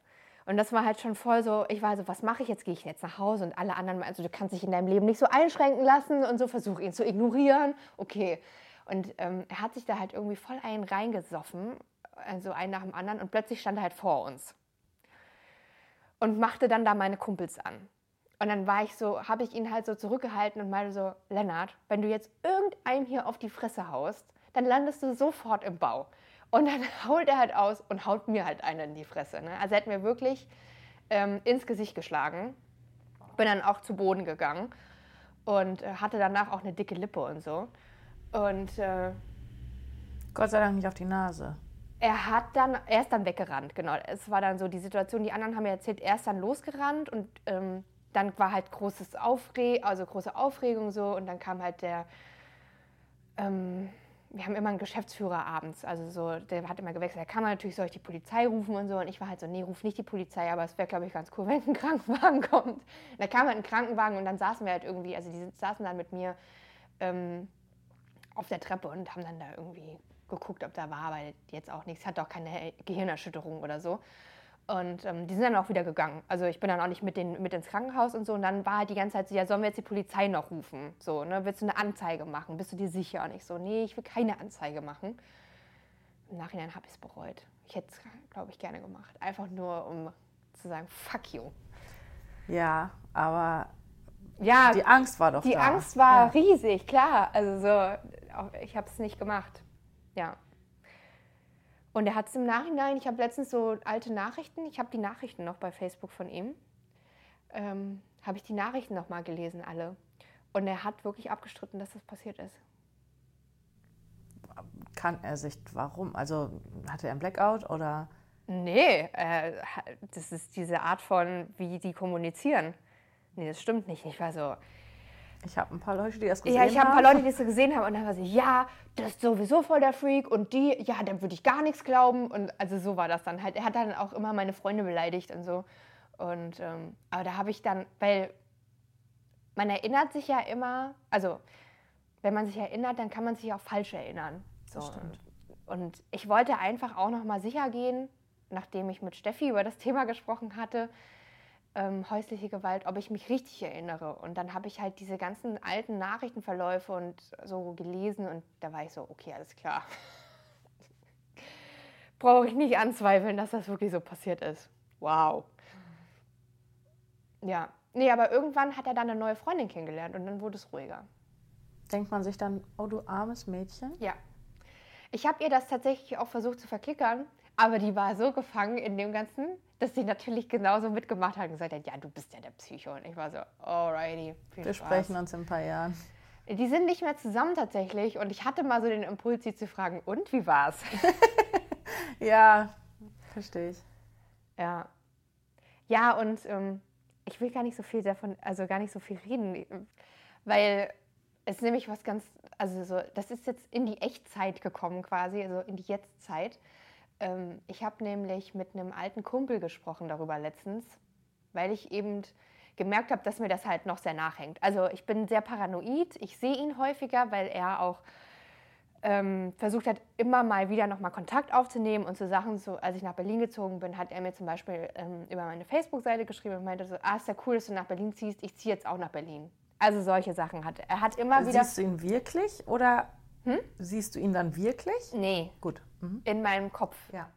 Und das war halt schon voll so, ich war so, was mache ich jetzt? Gehe ich jetzt nach Hause? Und alle anderen, also du kannst dich in deinem Leben nicht so einschränken lassen und so, versuche ihn zu ignorieren. Okay. Und ähm, er hat sich da halt irgendwie voll einen reingesoffen, also einen nach dem anderen und plötzlich stand er halt vor uns. Und machte dann da meine Kumpels an. Und dann war ich so, habe ich ihn halt so zurückgehalten und meinte so, Lennart, wenn du jetzt irgendeinem hier auf die Fresse haust, dann landest du sofort im Bau. Und dann haut er halt aus und haut mir halt einen in die Fresse. Ne? Also er hat mir wirklich ähm, ins Gesicht geschlagen. Bin dann auch zu Boden gegangen und äh, hatte danach auch eine dicke Lippe und so. Und äh, Gott sei Dank nicht auf die Nase. Er hat dann, er ist dann weggerannt, genau. Es war dann so die Situation, die anderen haben mir erzählt, er ist dann losgerannt und ähm, dann war halt großes Aufre also große Aufregung so und dann kam halt der, ähm, wir haben immer einen Geschäftsführer abends, also so, der hat immer gewechselt. Da kann man natürlich, soll ich die Polizei rufen und so und ich war halt so, nee, ruf nicht die Polizei, aber es wäre, glaube ich, ganz cool, wenn ein Krankenwagen kommt. Da kam halt ein Krankenwagen und dann saßen wir halt irgendwie, also die saßen dann mit mir ähm, auf der Treppe und haben dann da irgendwie geguckt, ob da war, weil jetzt auch nichts, hat auch keine Gehirnerschütterung oder so. Und ähm, die sind dann auch wieder gegangen. Also ich bin dann auch nicht mit, den, mit ins Krankenhaus und so. Und dann war halt die ganze Zeit so, ja, sollen wir jetzt die Polizei noch rufen? So, ne? Willst du eine Anzeige machen? Bist du dir sicher? Und ich so, nee, ich will keine Anzeige machen. Im Nachhinein habe ich es bereut. Ich hätte es, glaube ich, gerne gemacht. Einfach nur, um zu sagen, fuck you. Ja, aber ja, die Angst war doch die da. Die Angst war ja. riesig, klar. Also so, ich habe es nicht gemacht. Ja. Und er hat es im Nachhinein, ich habe letztens so alte Nachrichten, ich habe die Nachrichten noch bei Facebook von ihm, ähm, habe ich die Nachrichten noch mal gelesen, alle. Und er hat wirklich abgestritten, dass das passiert ist. Kann er sich, warum? Also hatte er einen Blackout oder? Nee, äh, das ist diese Art von, wie die kommunizieren. Nee, das stimmt nicht. Ich war so, ich habe ein paar Leute, die das gesehen haben. Ja, ich habe ein paar Leute, die das gesehen haben und dann war sie, ja, das ist sowieso voll der Freak und die, ja, dann würde ich gar nichts glauben und also so war das dann halt. Er hat dann auch immer meine Freunde beleidigt und so und ähm, aber da habe ich dann, weil man erinnert sich ja immer, also wenn man sich erinnert, dann kann man sich auch falsch erinnern. So. Und, und ich wollte einfach auch noch mal sicher gehen, nachdem ich mit Steffi über das Thema gesprochen hatte, ähm, häusliche Gewalt, ob ich mich richtig erinnere. Und dann habe ich halt diese ganzen alten Nachrichtenverläufe und so gelesen und da war ich so, okay, alles klar. Brauche ich nicht anzweifeln, dass das wirklich so passiert ist. Wow. Ja, nee, aber irgendwann hat er dann eine neue Freundin kennengelernt und dann wurde es ruhiger. Denkt man sich dann, oh du armes Mädchen? Ja. Ich habe ihr das tatsächlich auch versucht zu verklickern, aber die war so gefangen in dem Ganzen, dass sie natürlich genauso mitgemacht hat und gesagt hat, ja, du bist ja der Psycho. Und ich war so, alrighty, viel Wir Spaß. sprechen uns in ein paar Jahren. Die sind nicht mehr zusammen tatsächlich und ich hatte mal so den Impuls, sie zu fragen, und wie war's? ja, verstehe ich. Ja. Ja, und ähm, ich will gar nicht so viel davon, also gar nicht so viel reden, weil es nämlich was ganz, also so, das ist jetzt in die Echtzeit gekommen quasi, also in die Jetztzeit. Ähm, ich habe nämlich mit einem alten Kumpel gesprochen darüber letztens, weil ich eben gemerkt habe, dass mir das halt noch sehr nachhängt. Also ich bin sehr paranoid, ich sehe ihn häufiger, weil er auch ähm, versucht hat, immer mal wieder nochmal Kontakt aufzunehmen und so Sachen, so als ich nach Berlin gezogen bin, hat er mir zum Beispiel ähm, über meine Facebook-Seite geschrieben und meinte so, ah, ist ja cool, dass du nach Berlin ziehst, ich ziehe jetzt auch nach Berlin. Also solche Sachen hat er. hat immer wieder... Siehst du ihn wirklich oder hm? siehst du ihn dann wirklich? Nee. Gut. Mhm. In meinem Kopf. Ja.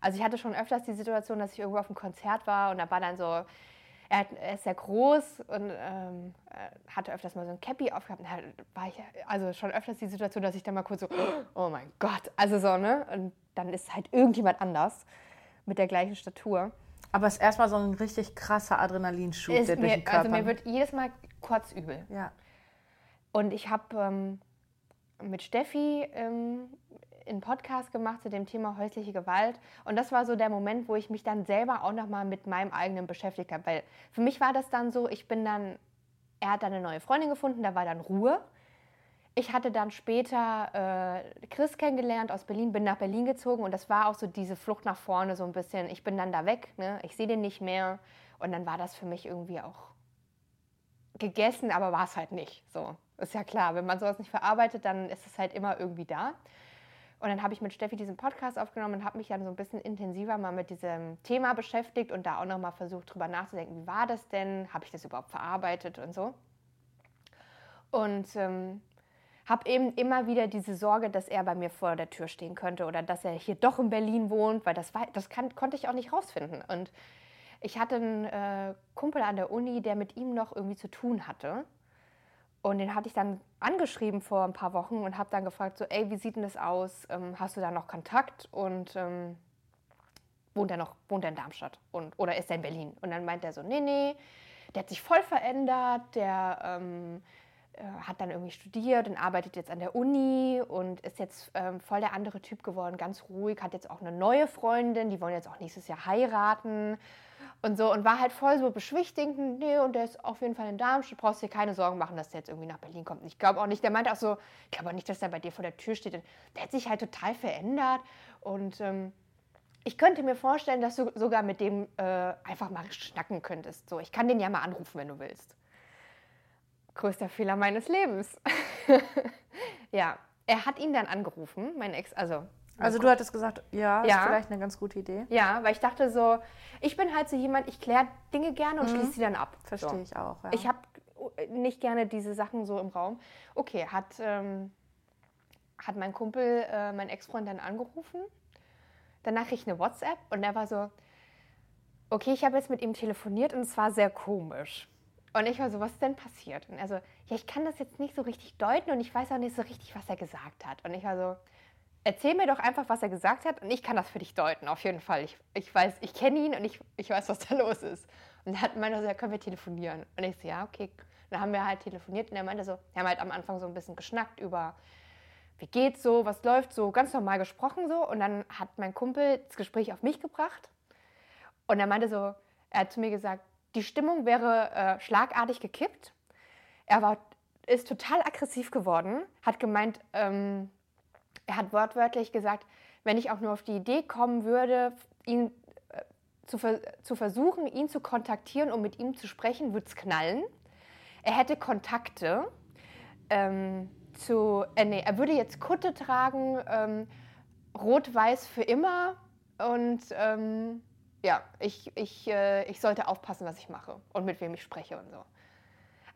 Also ich hatte schon öfters die Situation, dass ich irgendwo auf einem Konzert war und da war dann so, er, ist sehr groß und ähm, hatte öfters mal so ein Cappy aufgehabt. Da war ich also schon öfters die Situation, dass ich dann mal kurz so, oh mein Gott, also so, ne? Und dann ist halt irgendjemand anders mit der gleichen Statur. Aber es ist erstmal so ein richtig krasser Adrenalinschub, der durch den Körper... Also mir wird jedes Mal kurz übel. Ja. Und ich habe ähm, mit Steffi ähm, einen Podcast gemacht zu dem Thema häusliche Gewalt. Und das war so der Moment, wo ich mich dann selber auch nochmal mit meinem eigenen beschäftigt habe. Weil für mich war das dann so, ich bin dann, er hat dann eine neue Freundin gefunden, da war dann Ruhe. ich hatte dann später äh, Chris kennengelernt aus Berlin, bin nach Berlin gezogen und das war auch so diese Flucht nach vorne so ein bisschen. Ich bin dann da weg, ne? ich sehe den nicht mehr und dann war das für mich irgendwie auch gegessen, aber war es halt nicht. So ist ja klar, wenn man sowas nicht verarbeitet, dann ist es halt immer irgendwie da. Und dann habe ich mit Steffi diesen Podcast aufgenommen und habe mich dann so ein bisschen intensiver mal mit diesem Thema beschäftigt und da auch nochmal versucht, drüber nachzudenken, wie war das denn? Habe ich das überhaupt verarbeitet und so? Und ähm, habe eben immer wieder diese Sorge, dass er bei mir vor der Tür stehen könnte oder dass er hier doch in Berlin wohnt, weil das, war, das kann, konnte ich auch nicht rausfinden. Und ich hatte einen äh, Kumpel an der Uni, der mit ihm noch irgendwie zu tun hatte. Und den hatte ich dann angeschrieben vor ein paar Wochen und habe dann gefragt, so, ey, wie sieht denn das aus? Ähm, hast du da noch Kontakt? Und ähm, wohnt er noch, wohnt er in Darmstadt? Und, oder ist er in Berlin? Und dann meint er so, nee, nee, der hat sich voll verändert, der ähm, äh, hat dann irgendwie studiert und arbeitet jetzt an der Uni und ist jetzt ähm, voll der andere Typ geworden, ganz ruhig, hat jetzt auch eine neue Freundin, die wollen jetzt auch nächstes Jahr heiraten und so und war halt voll so beschwichtigend, nee, und der ist auf jeden Fall in Darmstadt, brauchst dir keine Sorgen machen, dass der jetzt irgendwie nach Berlin kommt. Und ich glaube auch nicht, der meinte auch so, ich glaube auch nicht, dass der bei dir vor der Tür steht. Der hat sich halt total verändert und ähm, ich könnte mir vorstellen, dass du sogar mit dem äh, einfach mal schnacken könntest. So, ich kann den ja mal anrufen, wenn du willst. Größter Fehler meines Lebens. ja, er hat ihn dann angerufen, mein Ex, also also du hattest gesagt, ja, ja, ist vielleicht eine ganz gute Idee. Ja, weil ich dachte so, ich bin halt so jemand, ich kläre Dinge gerne und mhm. schließe sie dann ab. Verstehe so. ich auch. Ja. Ich habe nicht gerne diese Sachen so im Raum. Okay, hat, ähm, hat mein Kumpel, äh, mein Ex-Freund dann angerufen. Danach krieg ich eine WhatsApp und er war so, okay, ich habe jetzt mit ihm telefoniert und es war sehr komisch. Und ich war so, was ist denn passiert? Und er so, ja, ich kann das jetzt nicht so richtig deuten und ich weiß auch nicht so richtig, was er gesagt hat. Und ich war so, erzähl mir doch einfach, was er gesagt hat und ich kann das für dich deuten, auf jeden Fall. Ich, ich weiß, ich kenne ihn und ich, ich weiß, was da los ist. Und er hat meinte so, ja, können wir telefonieren? Und ich so, ja, okay. Und dann haben wir halt telefoniert und er meinte so, wir haben halt am Anfang so ein bisschen geschnackt über, wie geht's so, was läuft so, ganz normal gesprochen so. Und dann hat mein Kumpel das Gespräch auf mich gebracht und er meinte so, er hat zu mir gesagt, die Stimmung wäre äh, schlagartig gekippt. Er war, ist total aggressiv geworden, hat gemeint, ähm, er hat wortwörtlich gesagt, wenn ich auch nur auf die Idee kommen würde, ihn äh, zu, zu versuchen, ihn zu kontaktieren, um mit ihm zu sprechen, würde es knallen. Er hätte Kontakte ähm, zu, äh, nee, er würde jetzt Kutte tragen, ähm, rot-weiß für immer und ähm, ja, ich, ich, äh, ich sollte aufpassen, was ich mache und mit wem ich spreche und so.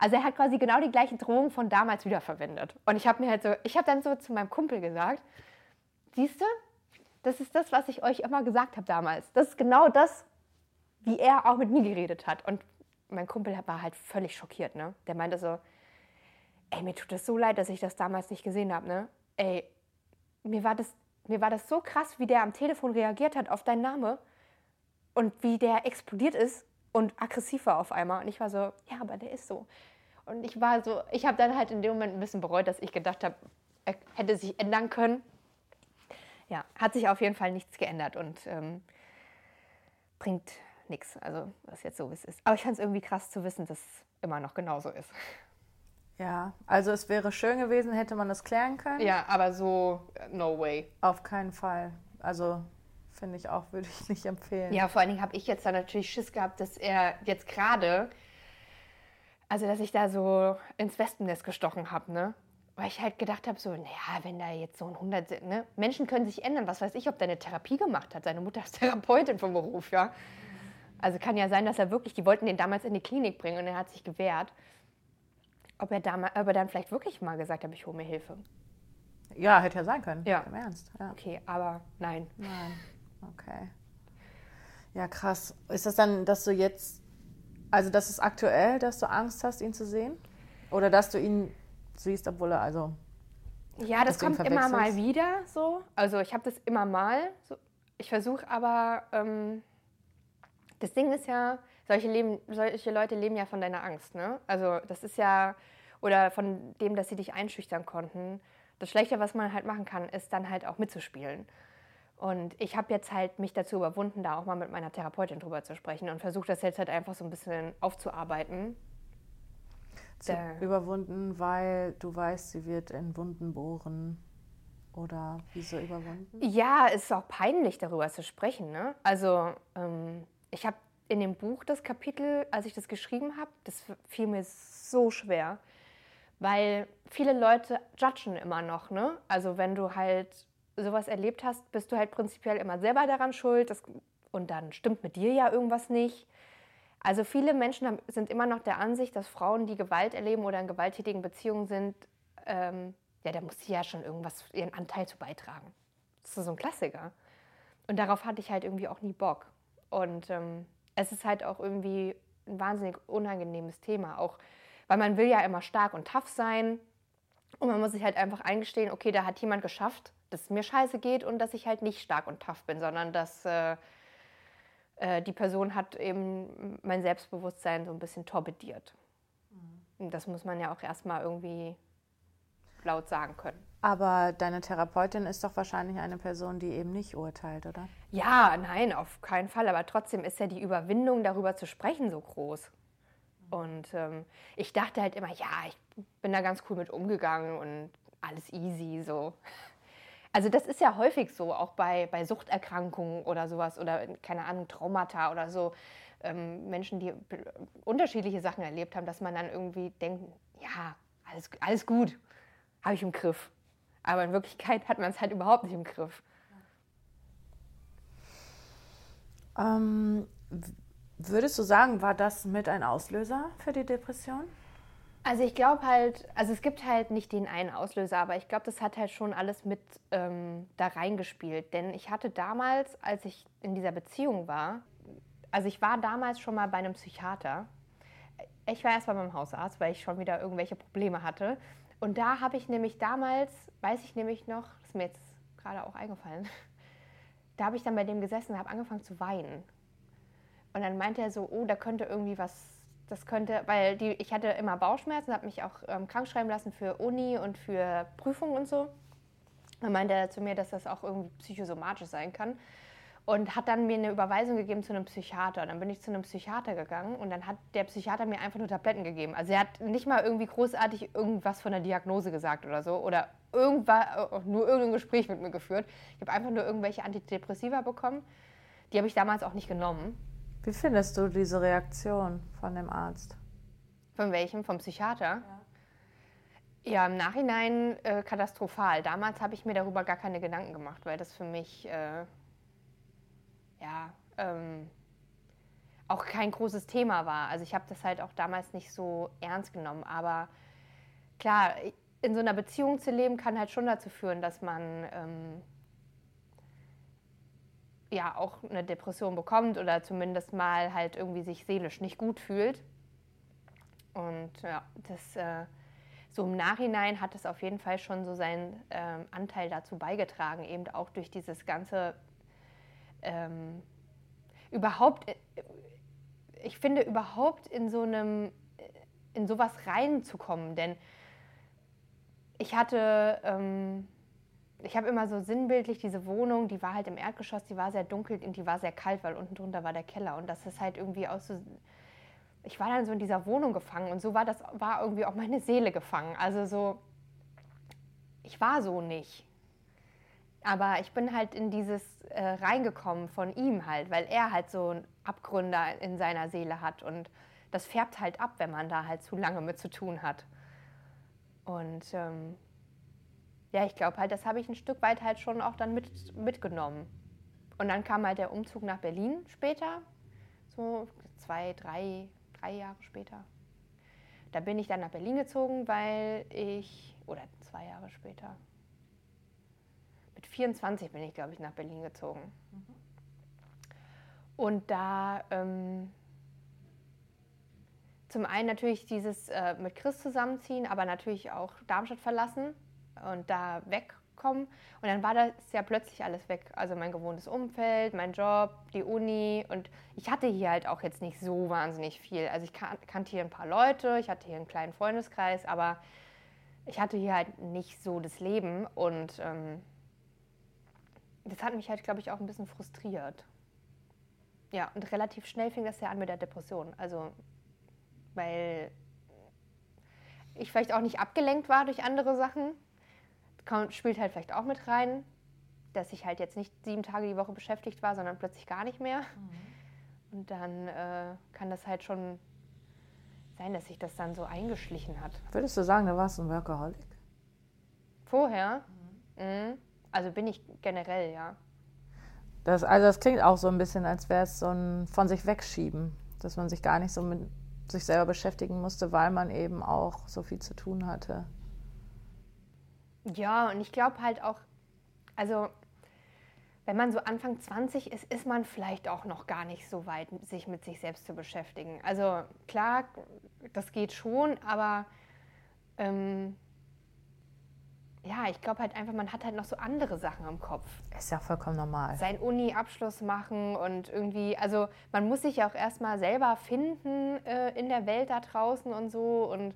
Also er hat quasi genau die gleichen Drohungen von damals wiederverwendet. Und ich habe mir halt so, ich habe dann so zu meinem Kumpel gesagt, siehst du, das ist das, was ich euch immer gesagt habe damals. Das ist genau das, wie er auch mit mir geredet hat. Und mein Kumpel war halt völlig schockiert, ne? Der meinte so, ey, mir tut das so leid, dass ich das damals nicht gesehen habe, ne? Ey, mir war das, mir war das so krass, wie der am Telefon reagiert hat auf deinen Namen und wie der explodiert ist und aggressiv war auf einmal. Und ich war so, ja, aber der ist so. Und ich war so, ich habe dann halt in dem Moment ein bisschen bereut, dass ich gedacht habe, er hätte sich ändern können. Ja, hat sich auf jeden Fall nichts geändert und ähm, bringt nichts. Also, was jetzt so ist. Aber ich fand es irgendwie krass zu wissen, dass es immer noch genauso ist. Ja, also es wäre schön gewesen, hätte man das klären können. Ja, aber so, no way. Auf keinen Fall. Also finde ich auch, würde ich nicht empfehlen. Ja, vor allen Dingen habe ich jetzt da natürlich Schiss gehabt, dass er jetzt gerade also, dass ich da so ins Wespennest gestochen habe, ne? Weil ich halt gedacht habe, so, naja, wenn da jetzt so ein 100, ne? Menschen können sich ändern. Was weiß ich, ob der eine Therapie gemacht hat. Seine Mutter ist Therapeutin vom Beruf, ja. Also kann ja sein, dass er wirklich, die wollten den damals in die Klinik bringen und er hat sich gewehrt. Ob er, damals, ob er dann vielleicht wirklich mal gesagt hat, ich hole mir Hilfe. Ja, hätte ja sein können. Ja. Im Ernst. Ja. Okay, aber nein. Nein. Okay. Ja, krass. Ist das dann, dass du jetzt also das ist aktuell, dass du Angst hast, ihn zu sehen? Oder dass du ihn siehst, obwohl er also... Ja, das kommt immer mal wieder so. Also ich habe das immer mal. So. Ich versuche aber... Ähm, das Ding ist ja, solche, leben, solche Leute leben ja von deiner Angst. Ne? Also das ist ja... Oder von dem, dass sie dich einschüchtern konnten. Das Schlechte, was man halt machen kann, ist dann halt auch mitzuspielen. Und ich habe jetzt halt mich dazu überwunden, da auch mal mit meiner Therapeutin drüber zu sprechen und versuche das jetzt halt einfach so ein bisschen aufzuarbeiten. überwunden, weil du weißt, sie wird in Wunden bohren. Oder wieso überwunden? Ja, es ist auch peinlich, darüber zu sprechen. Ne? Also ähm, ich habe in dem Buch das Kapitel, als ich das geschrieben habe, das fiel mir so schwer, weil viele Leute judgen immer noch. Ne? Also wenn du halt sowas erlebt hast, bist du halt prinzipiell immer selber daran schuld das, und dann stimmt mit dir ja irgendwas nicht. Also viele Menschen sind immer noch der Ansicht, dass Frauen, die Gewalt erleben oder in gewalttätigen Beziehungen sind, ähm, ja, da muss sie ja schon irgendwas ihren Anteil zu beitragen. Das ist so ein Klassiker. Und darauf hatte ich halt irgendwie auch nie Bock. Und ähm, es ist halt auch irgendwie ein wahnsinnig unangenehmes Thema, auch weil man will ja immer stark und tough sein. Und man muss sich halt einfach eingestehen, okay, da hat jemand geschafft, dass es mir scheiße geht und dass ich halt nicht stark und tough bin, sondern dass äh, äh, die Person hat eben mein Selbstbewusstsein so ein bisschen torpediert. Mhm. Das muss man ja auch erstmal irgendwie laut sagen können. Aber deine Therapeutin ist doch wahrscheinlich eine Person, die eben nicht urteilt, oder? Ja, nein, auf keinen Fall. Aber trotzdem ist ja die Überwindung, darüber zu sprechen, so groß. Und ähm, ich dachte halt immer, ja, ich bin da ganz cool mit umgegangen und alles easy so. Also das ist ja häufig so, auch bei, bei Suchterkrankungen oder sowas oder keine Ahnung, Traumata oder so. Ähm, Menschen, die unterschiedliche Sachen erlebt haben, dass man dann irgendwie denkt, ja, alles, alles gut, habe ich im Griff. Aber in Wirklichkeit hat man es halt überhaupt nicht im Griff. Ähm, würdest du sagen, war das mit ein Auslöser für die Depression? Also ich glaube halt, also es gibt halt nicht den einen Auslöser, aber ich glaube, das hat halt schon alles mit ähm, da reingespielt. Denn ich hatte damals, als ich in dieser Beziehung war, also ich war damals schon mal bei einem Psychiater. Ich war erst mal beim Hausarzt, weil ich schon wieder irgendwelche Probleme hatte. Und da habe ich nämlich damals, weiß ich nämlich noch, das ist mir jetzt gerade auch eingefallen, da habe ich dann bei dem gesessen und habe angefangen zu weinen. Und dann meinte er so, oh, da könnte irgendwie was, das könnte, weil die, ich hatte immer Bauchschmerzen, habe mich auch ähm, krank schreiben lassen für Uni und für Prüfungen und so. Dann meinte er zu mir, dass das auch irgendwie psychosomatisch sein kann und hat dann mir eine Überweisung gegeben zu einem Psychiater. Dann bin ich zu einem Psychiater gegangen und dann hat der Psychiater mir einfach nur Tabletten gegeben. Also er hat nicht mal irgendwie großartig irgendwas von der Diagnose gesagt oder so oder irgendwas, äh, nur irgendein Gespräch mit mir geführt. Ich habe einfach nur irgendwelche Antidepressiva bekommen. Die habe ich damals auch nicht genommen. Wie findest du diese Reaktion von dem Arzt? Von welchem? Vom Psychiater? Ja. Ja, im Nachhinein äh, katastrophal. Damals habe ich mir darüber gar keine Gedanken gemacht, weil das für mich äh, ja, ähm, auch kein großes Thema war. Also ich habe das halt auch damals nicht so ernst genommen. Aber klar, in so einer Beziehung zu leben kann halt schon dazu führen, dass man ähm, ja auch eine Depression bekommt oder zumindest mal halt irgendwie sich seelisch nicht gut fühlt. Und ja, das äh, so im Nachhinein hat es auf jeden Fall schon so seinen ähm, Anteil dazu beigetragen, eben auch durch dieses ganze ähm, überhaupt, äh, ich finde überhaupt in so einem, in sowas reinzukommen, denn ich hatte, ähm, ich habe immer so sinnbildlich diese Wohnung, die war halt im Erdgeschoss, die war sehr dunkel und die war sehr kalt, weil unten drunter war der Keller und das ist halt irgendwie aus so, ich war dann so in dieser Wohnung gefangen und so war das, war irgendwie auch meine Seele gefangen, also so, ich war so nicht. Aber ich bin halt in dieses äh, reingekommen von ihm halt, weil er halt so Abgründe in seiner Seele hat und das färbt halt ab, wenn man da halt zu lange mit zu tun hat. Und ähm, ja, ich glaube halt, das habe ich ein Stück weit halt schon auch dann mit, mitgenommen. Und dann kam halt der Umzug nach Berlin später, so zwei, drei, drei Jahre später. Da bin ich dann nach Berlin gezogen, weil ich, oder zwei Jahre später, 24 bin ich, glaube ich, nach Berlin gezogen. Mhm. Und da ähm, zum einen natürlich dieses äh, mit Chris zusammenziehen, aber natürlich auch Darmstadt verlassen und da wegkommen. Und dann war das ja plötzlich alles weg. Also mein gewohntes Umfeld, mein Job, die Uni. Und ich hatte hier halt auch jetzt nicht so wahnsinnig viel. Also ich kan kannte hier ein paar Leute, ich hatte hier einen kleinen Freundeskreis, aber ich hatte hier halt nicht so das Leben. Und ähm, das hat mich halt, glaube ich, auch ein bisschen frustriert. Ja, und relativ schnell fing das ja an mit der Depression. Also, weil ich vielleicht auch nicht abgelenkt war durch andere Sachen. Kommt, spielt halt vielleicht auch mit rein, dass ich halt jetzt nicht sieben Tage die Woche beschäftigt war, sondern plötzlich gar nicht mehr. Mhm. Und dann äh, kann das halt schon sein, dass sich das dann so eingeschlichen hat. Würdest du sagen, du warst ein Workaholic? Vorher? Mhm. Mhm. Also bin ich generell, ja. Das, also das klingt auch so ein bisschen, als wäre es so ein von sich wegschieben, dass man sich gar nicht so mit sich selber beschäftigen musste, weil man eben auch so viel zu tun hatte. Ja, und ich glaube halt auch, also wenn man so Anfang 20 ist, ist man vielleicht auch noch gar nicht so weit, sich mit sich selbst zu beschäftigen. Also klar, das geht schon, aber ähm, ja, ich glaube halt einfach, man hat halt noch so andere Sachen im Kopf. Ist ja vollkommen normal. Sein Uni-Abschluss machen und irgendwie, also man muss sich ja auch erstmal selber finden äh, in der Welt da draußen und so und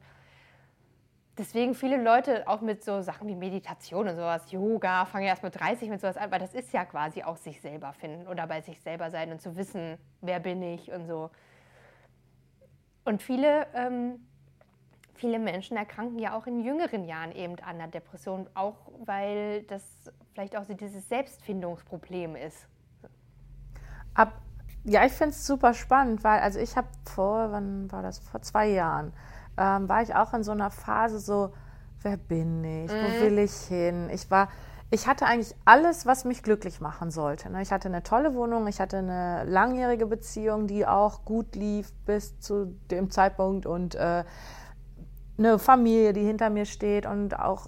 deswegen viele Leute auch mit so Sachen wie Meditation und sowas, Yoga, fangen ja erst mit 30 mit sowas an, weil das ist ja quasi auch sich selber finden oder bei sich selber sein und zu wissen, wer bin ich und so. Und viele, ähm, viele Menschen erkranken ja auch in jüngeren Jahren eben an der Depression, auch weil das vielleicht auch so dieses Selbstfindungsproblem ist. Ab, ja, ich finde es super spannend, weil also ich habe vor, wann war das, vor zwei Jahren, ähm, war ich auch in so einer Phase so, wer bin ich, mhm. wo will ich hin? Ich war, ich hatte eigentlich alles, was mich glücklich machen sollte. Ne? Ich hatte eine tolle Wohnung, ich hatte eine langjährige Beziehung, die auch gut lief bis zu dem Zeitpunkt und äh, eine Familie, die hinter mir steht und auch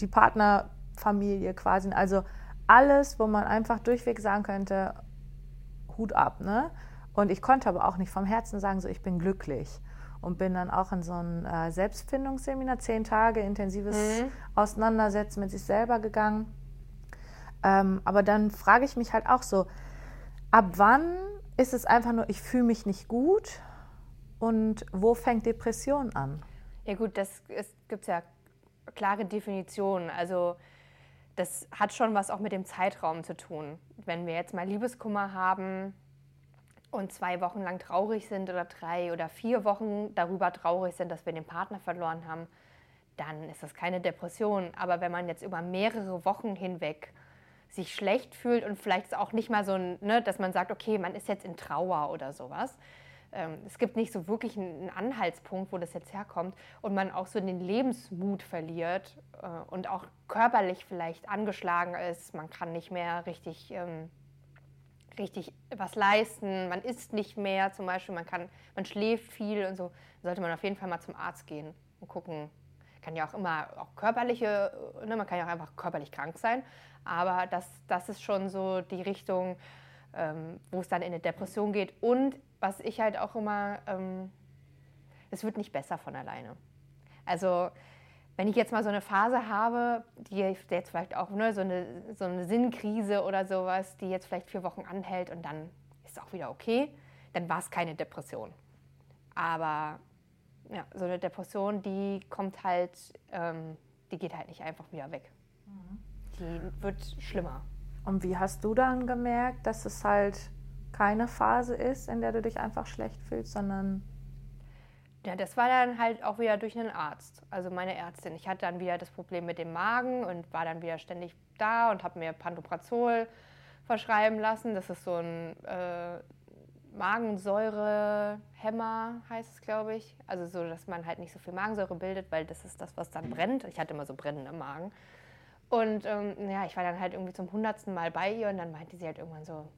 die Partnerfamilie quasi. Also alles, wo man einfach durchweg sagen könnte, Hut ab. Ne? Und ich konnte aber auch nicht vom Herzen sagen, so ich bin glücklich und bin dann auch in so ein äh, Selbstfindungsseminar, zehn Tage intensives mhm. Auseinandersetzen mit sich selber gegangen. Ähm, aber dann frage ich mich halt auch so, ab wann ist es einfach nur, ich fühle mich nicht gut und wo fängt Depression an? Ja gut, das gibt ja klare Definitionen. Also das hat schon was auch mit dem Zeitraum zu tun. Wenn wir jetzt mal Liebeskummer haben, und zwei Wochen lang traurig sind oder drei oder vier Wochen darüber traurig sind, dass wir den Partner verloren haben, dann ist das keine Depression. Aber wenn man jetzt über mehrere Wochen hinweg sich schlecht fühlt und vielleicht auch nicht mal so, ne, dass man sagt, okay, man ist jetzt in Trauer oder sowas. Ähm, es gibt nicht so wirklich einen Anhaltspunkt, wo das jetzt herkommt und man auch so den Lebensmut verliert äh, und auch körperlich vielleicht angeschlagen ist. Man kann nicht mehr richtig ähm, richtig was leisten, man isst nicht mehr zum Beispiel, man, kann, man schläft viel und so, sollte man auf jeden Fall mal zum Arzt gehen und gucken. Kann ja auch immer auch körperliche, ne, man kann ja auch einfach körperlich krank sein, aber das, das ist schon so die Richtung, ähm, wo es dann in eine Depression geht. Und was ich halt auch immer, ähm, es wird nicht besser von alleine. Also wenn ich jetzt mal so eine Phase habe, die jetzt vielleicht auch ne, so, eine, so eine Sinnkrise oder sowas, die jetzt vielleicht vier Wochen anhält und dann ist es auch wieder okay, dann war es keine Depression. Aber ja, so eine Depression, die kommt halt, ähm, die geht halt nicht einfach wieder weg. Mhm. Die wird schlimmer. Und wie hast du dann gemerkt, dass es halt keine Phase ist, in der du dich einfach schlecht fühlst, sondern ja, das war dann halt auch wieder durch einen Arzt, also meine Ärztin. Ich hatte dann wieder das Problem mit dem Magen und war dann wieder ständig da und habe mir Pantoprazol verschreiben lassen. Das ist so ein äh, Magensäurehemmer, heißt es, glaube ich. Also so, dass man halt nicht so viel Magensäure bildet, weil das ist das, was dann brennt. Ich hatte immer so Brennen im Magen. Und ähm, ja, ich war dann halt irgendwie zum hundertsten Mal bei ihr und dann meinte sie halt irgendwann so,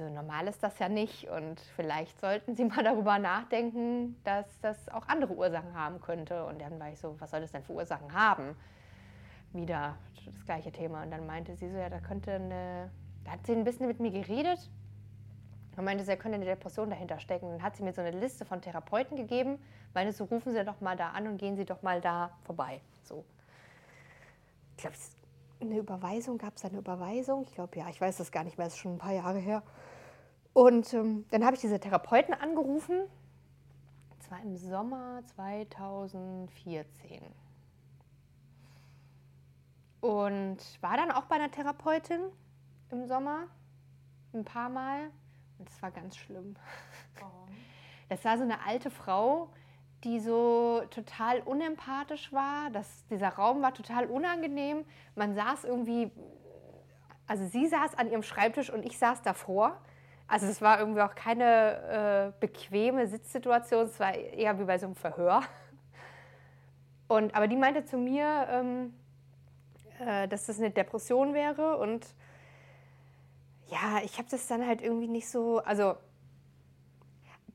also normal ist das ja nicht und vielleicht sollten Sie mal darüber nachdenken, dass das auch andere Ursachen haben könnte. Und dann war ich so, was soll das denn für Ursachen haben? Wieder das gleiche Thema. Und dann meinte sie so, ja, da könnte eine, da hat sie ein bisschen mit mir geredet und meinte, sie könnte eine Depression dahinter stecken. Dann hat sie mir so eine Liste von Therapeuten gegeben, meinte so, rufen Sie doch mal da an und gehen Sie doch mal da vorbei. So. Ich glaube, eine Überweisung, gab es eine Überweisung? Ich glaube ja, ich weiß das gar nicht mehr, das ist schon ein paar Jahre her. Und ähm, dann habe ich diese Therapeuten angerufen, das war im Sommer 2014. Und war dann auch bei einer Therapeutin im Sommer, ein paar Mal. Und das war ganz schlimm. Warum? Das war so eine alte Frau, die so total unempathisch war. Das, dieser Raum war total unangenehm. Man saß irgendwie, also sie saß an ihrem Schreibtisch und ich saß davor. Also es war irgendwie auch keine äh, bequeme Sitzsituation, es war eher wie bei so einem Verhör. Und, aber die meinte zu mir, ähm, äh, dass das eine Depression wäre und ja, ich habe das dann halt irgendwie nicht so, also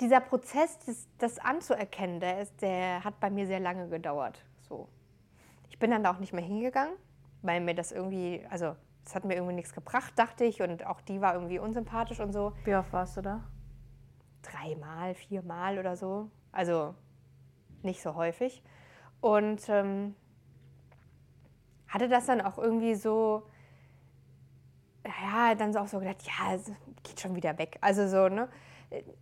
dieser Prozess, das, das anzuerkennen, der, ist, der hat bei mir sehr lange gedauert. So. Ich bin dann da auch nicht mehr hingegangen, weil mir das irgendwie, also es hat mir irgendwie nichts gebracht, dachte ich. Und auch die war irgendwie unsympathisch und so. Wie oft warst du da? Dreimal, viermal oder so. Also nicht so häufig. Und ähm, hatte das dann auch irgendwie so, ja, dann so auch so gedacht, ja, es geht schon wieder weg. Also so, ne?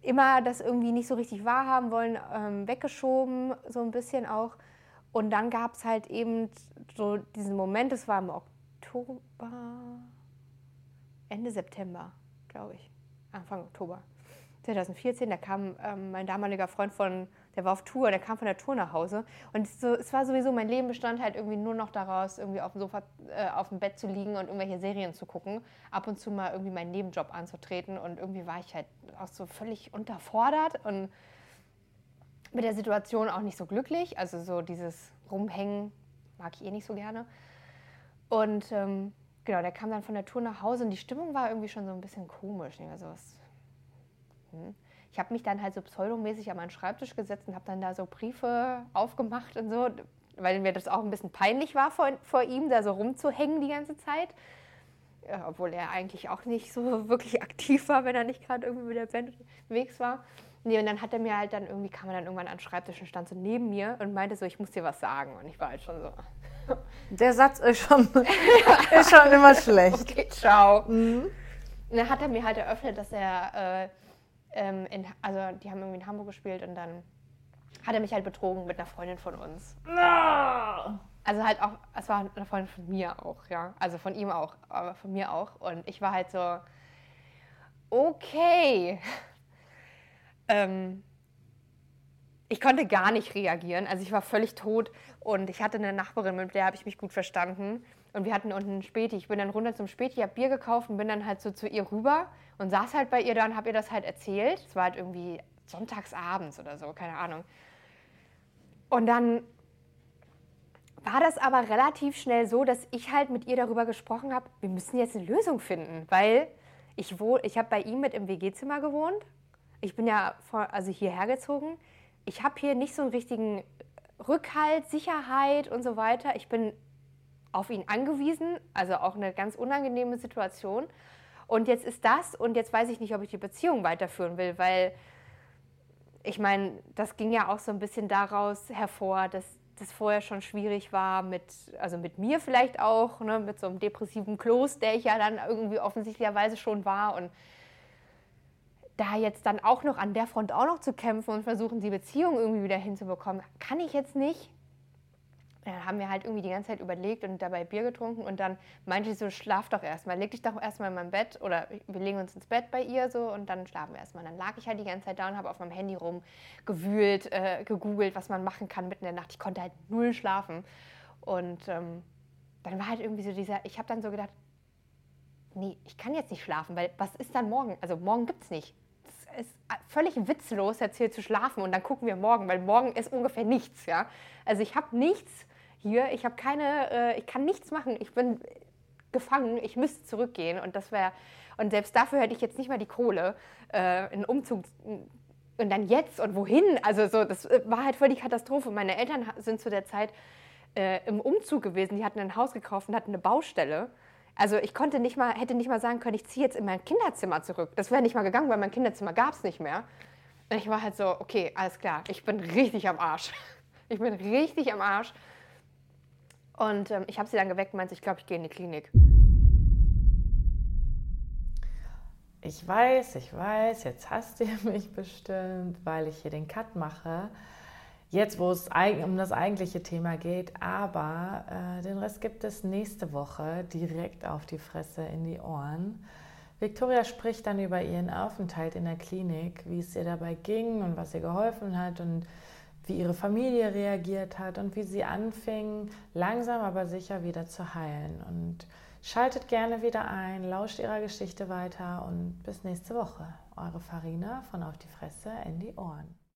Immer das irgendwie nicht so richtig wahrhaben wollen, ähm, weggeschoben, so ein bisschen auch. Und dann gab es halt eben so diesen Moment, es war im Oktober, Ende September, glaube ich, Anfang Oktober 2014, da kam ähm, mein damaliger Freund von der war auf Tour, der kam von der Tour nach Hause. Und so, es war sowieso, mein Leben bestand halt irgendwie nur noch daraus, irgendwie auf dem Sofa, äh, auf dem Bett zu liegen und irgendwelche Serien zu gucken. Ab und zu mal irgendwie meinen Nebenjob anzutreten. Und irgendwie war ich halt auch so völlig unterfordert und mit der Situation auch nicht so glücklich. Also so dieses Rumhängen mag ich eh nicht so gerne. Und ähm, genau, der kam dann von der Tour nach Hause und die Stimmung war irgendwie schon so ein bisschen komisch. Ich war so, was, hm ich habe mich dann halt so pseudomäßig an meinen Schreibtisch gesetzt und habe dann da so Briefe aufgemacht und so, weil mir das auch ein bisschen peinlich war vor, vor ihm, da so rumzuhängen die ganze Zeit. Ja, obwohl er eigentlich auch nicht so wirklich aktiv war, wenn er nicht gerade irgendwie mit der Band unterwegs war. Nee, und dann hat er mir halt dann irgendwie, kam er dann irgendwann an den Schreibtisch und stand so neben mir und meinte so, ich muss dir was sagen. Und ich war halt schon so. Der Satz ist schon, ist schon immer schlecht. Okay, ciao. Mhm. Und dann hat er mir halt eröffnet, dass er äh, ähm, in, also die haben irgendwie in Hamburg gespielt und dann hat er mich halt betrogen mit einer Freundin von uns. No! Also halt auch, es war eine Freundin von mir auch, ja. Also von ihm auch, aber von mir auch. Und ich war halt so, okay. ähm, ich konnte gar nicht reagieren. Also ich war völlig tot und ich hatte eine Nachbarin, mit der habe ich mich gut verstanden. Und wir hatten unten einen Späti. Ich bin dann runter zum Späti, habe Bier gekauft und bin dann halt so zu ihr rüber und saß halt bei ihr da und habe ihr das halt erzählt. Es war halt irgendwie sonntagsabends oder so, keine Ahnung. Und dann war das aber relativ schnell so, dass ich halt mit ihr darüber gesprochen habe, wir müssen jetzt eine Lösung finden, weil ich, ich habe bei ihm mit im WG-Zimmer gewohnt. Ich bin ja vor, also hierher gezogen. Ich habe hier nicht so einen richtigen Rückhalt, Sicherheit und so weiter. Ich bin auf ihn angewiesen, also auch eine ganz unangenehme Situation. Und jetzt ist das und jetzt weiß ich nicht, ob ich die Beziehung weiterführen will, weil ich meine, das ging ja auch so ein bisschen daraus hervor, dass das vorher schon schwierig war mit, also mit mir vielleicht auch, ne, mit so einem depressiven Kloß, der ich ja dann irgendwie offensichtlicherweise schon war. Und da jetzt dann auch noch an der Front auch noch zu kämpfen und versuchen, die Beziehung irgendwie wieder hinzubekommen, kann ich jetzt nicht dann haben wir halt irgendwie die ganze Zeit überlegt und dabei Bier getrunken und dann meinte ich so, schlaf doch erstmal, leg dich doch erstmal in mein Bett oder wir legen uns ins Bett bei ihr so und dann schlafen wir erstmal. Dann lag ich halt die ganze Zeit da und habe auf meinem Handy rumgewühlt, äh, gegoogelt, was man machen kann mitten in der Nacht. Ich konnte halt null schlafen und ähm, dann war halt irgendwie so dieser, ich habe dann so gedacht, nee, ich kann jetzt nicht schlafen, weil was ist dann morgen? Also morgen gibt es nicht. Es ist völlig witzlos, jetzt hier zu schlafen und dann gucken wir morgen, weil morgen ist ungefähr nichts, ja. Also ich habe nichts hier, ich habe keine, äh, ich kann nichts machen, ich bin gefangen, ich müsste zurückgehen und das wäre, und selbst dafür hätte ich jetzt nicht mal die Kohle, äh, einen Umzug und dann jetzt und wohin, also so, das äh, war halt voll die Katastrophe. Meine Eltern sind zu der Zeit äh, im Umzug gewesen, die hatten ein Haus gekauft und hatten eine Baustelle. Also ich konnte nicht mal, hätte nicht mal sagen können, ich ziehe jetzt in mein Kinderzimmer zurück. Das wäre nicht mal gegangen, weil mein Kinderzimmer gab es nicht mehr. Und ich war halt so, okay, alles klar, ich bin richtig am Arsch. Ich bin richtig am Arsch. Und ähm, ich habe sie dann geweckt und meinte, ich glaube, ich gehe in die Klinik. Ich weiß, ich weiß, jetzt hasst ihr mich bestimmt, weil ich hier den Cut mache. Jetzt, wo es um das eigentliche Thema geht, aber äh, den Rest gibt es nächste Woche direkt auf die Fresse in die Ohren. Victoria spricht dann über ihren Aufenthalt in der Klinik, wie es ihr dabei ging und was ihr geholfen hat und wie ihre Familie reagiert hat und wie sie anfing, langsam aber sicher wieder zu heilen. Und schaltet gerne wieder ein, lauscht ihrer Geschichte weiter und bis nächste Woche. Eure Farina von Auf die Fresse in die Ohren.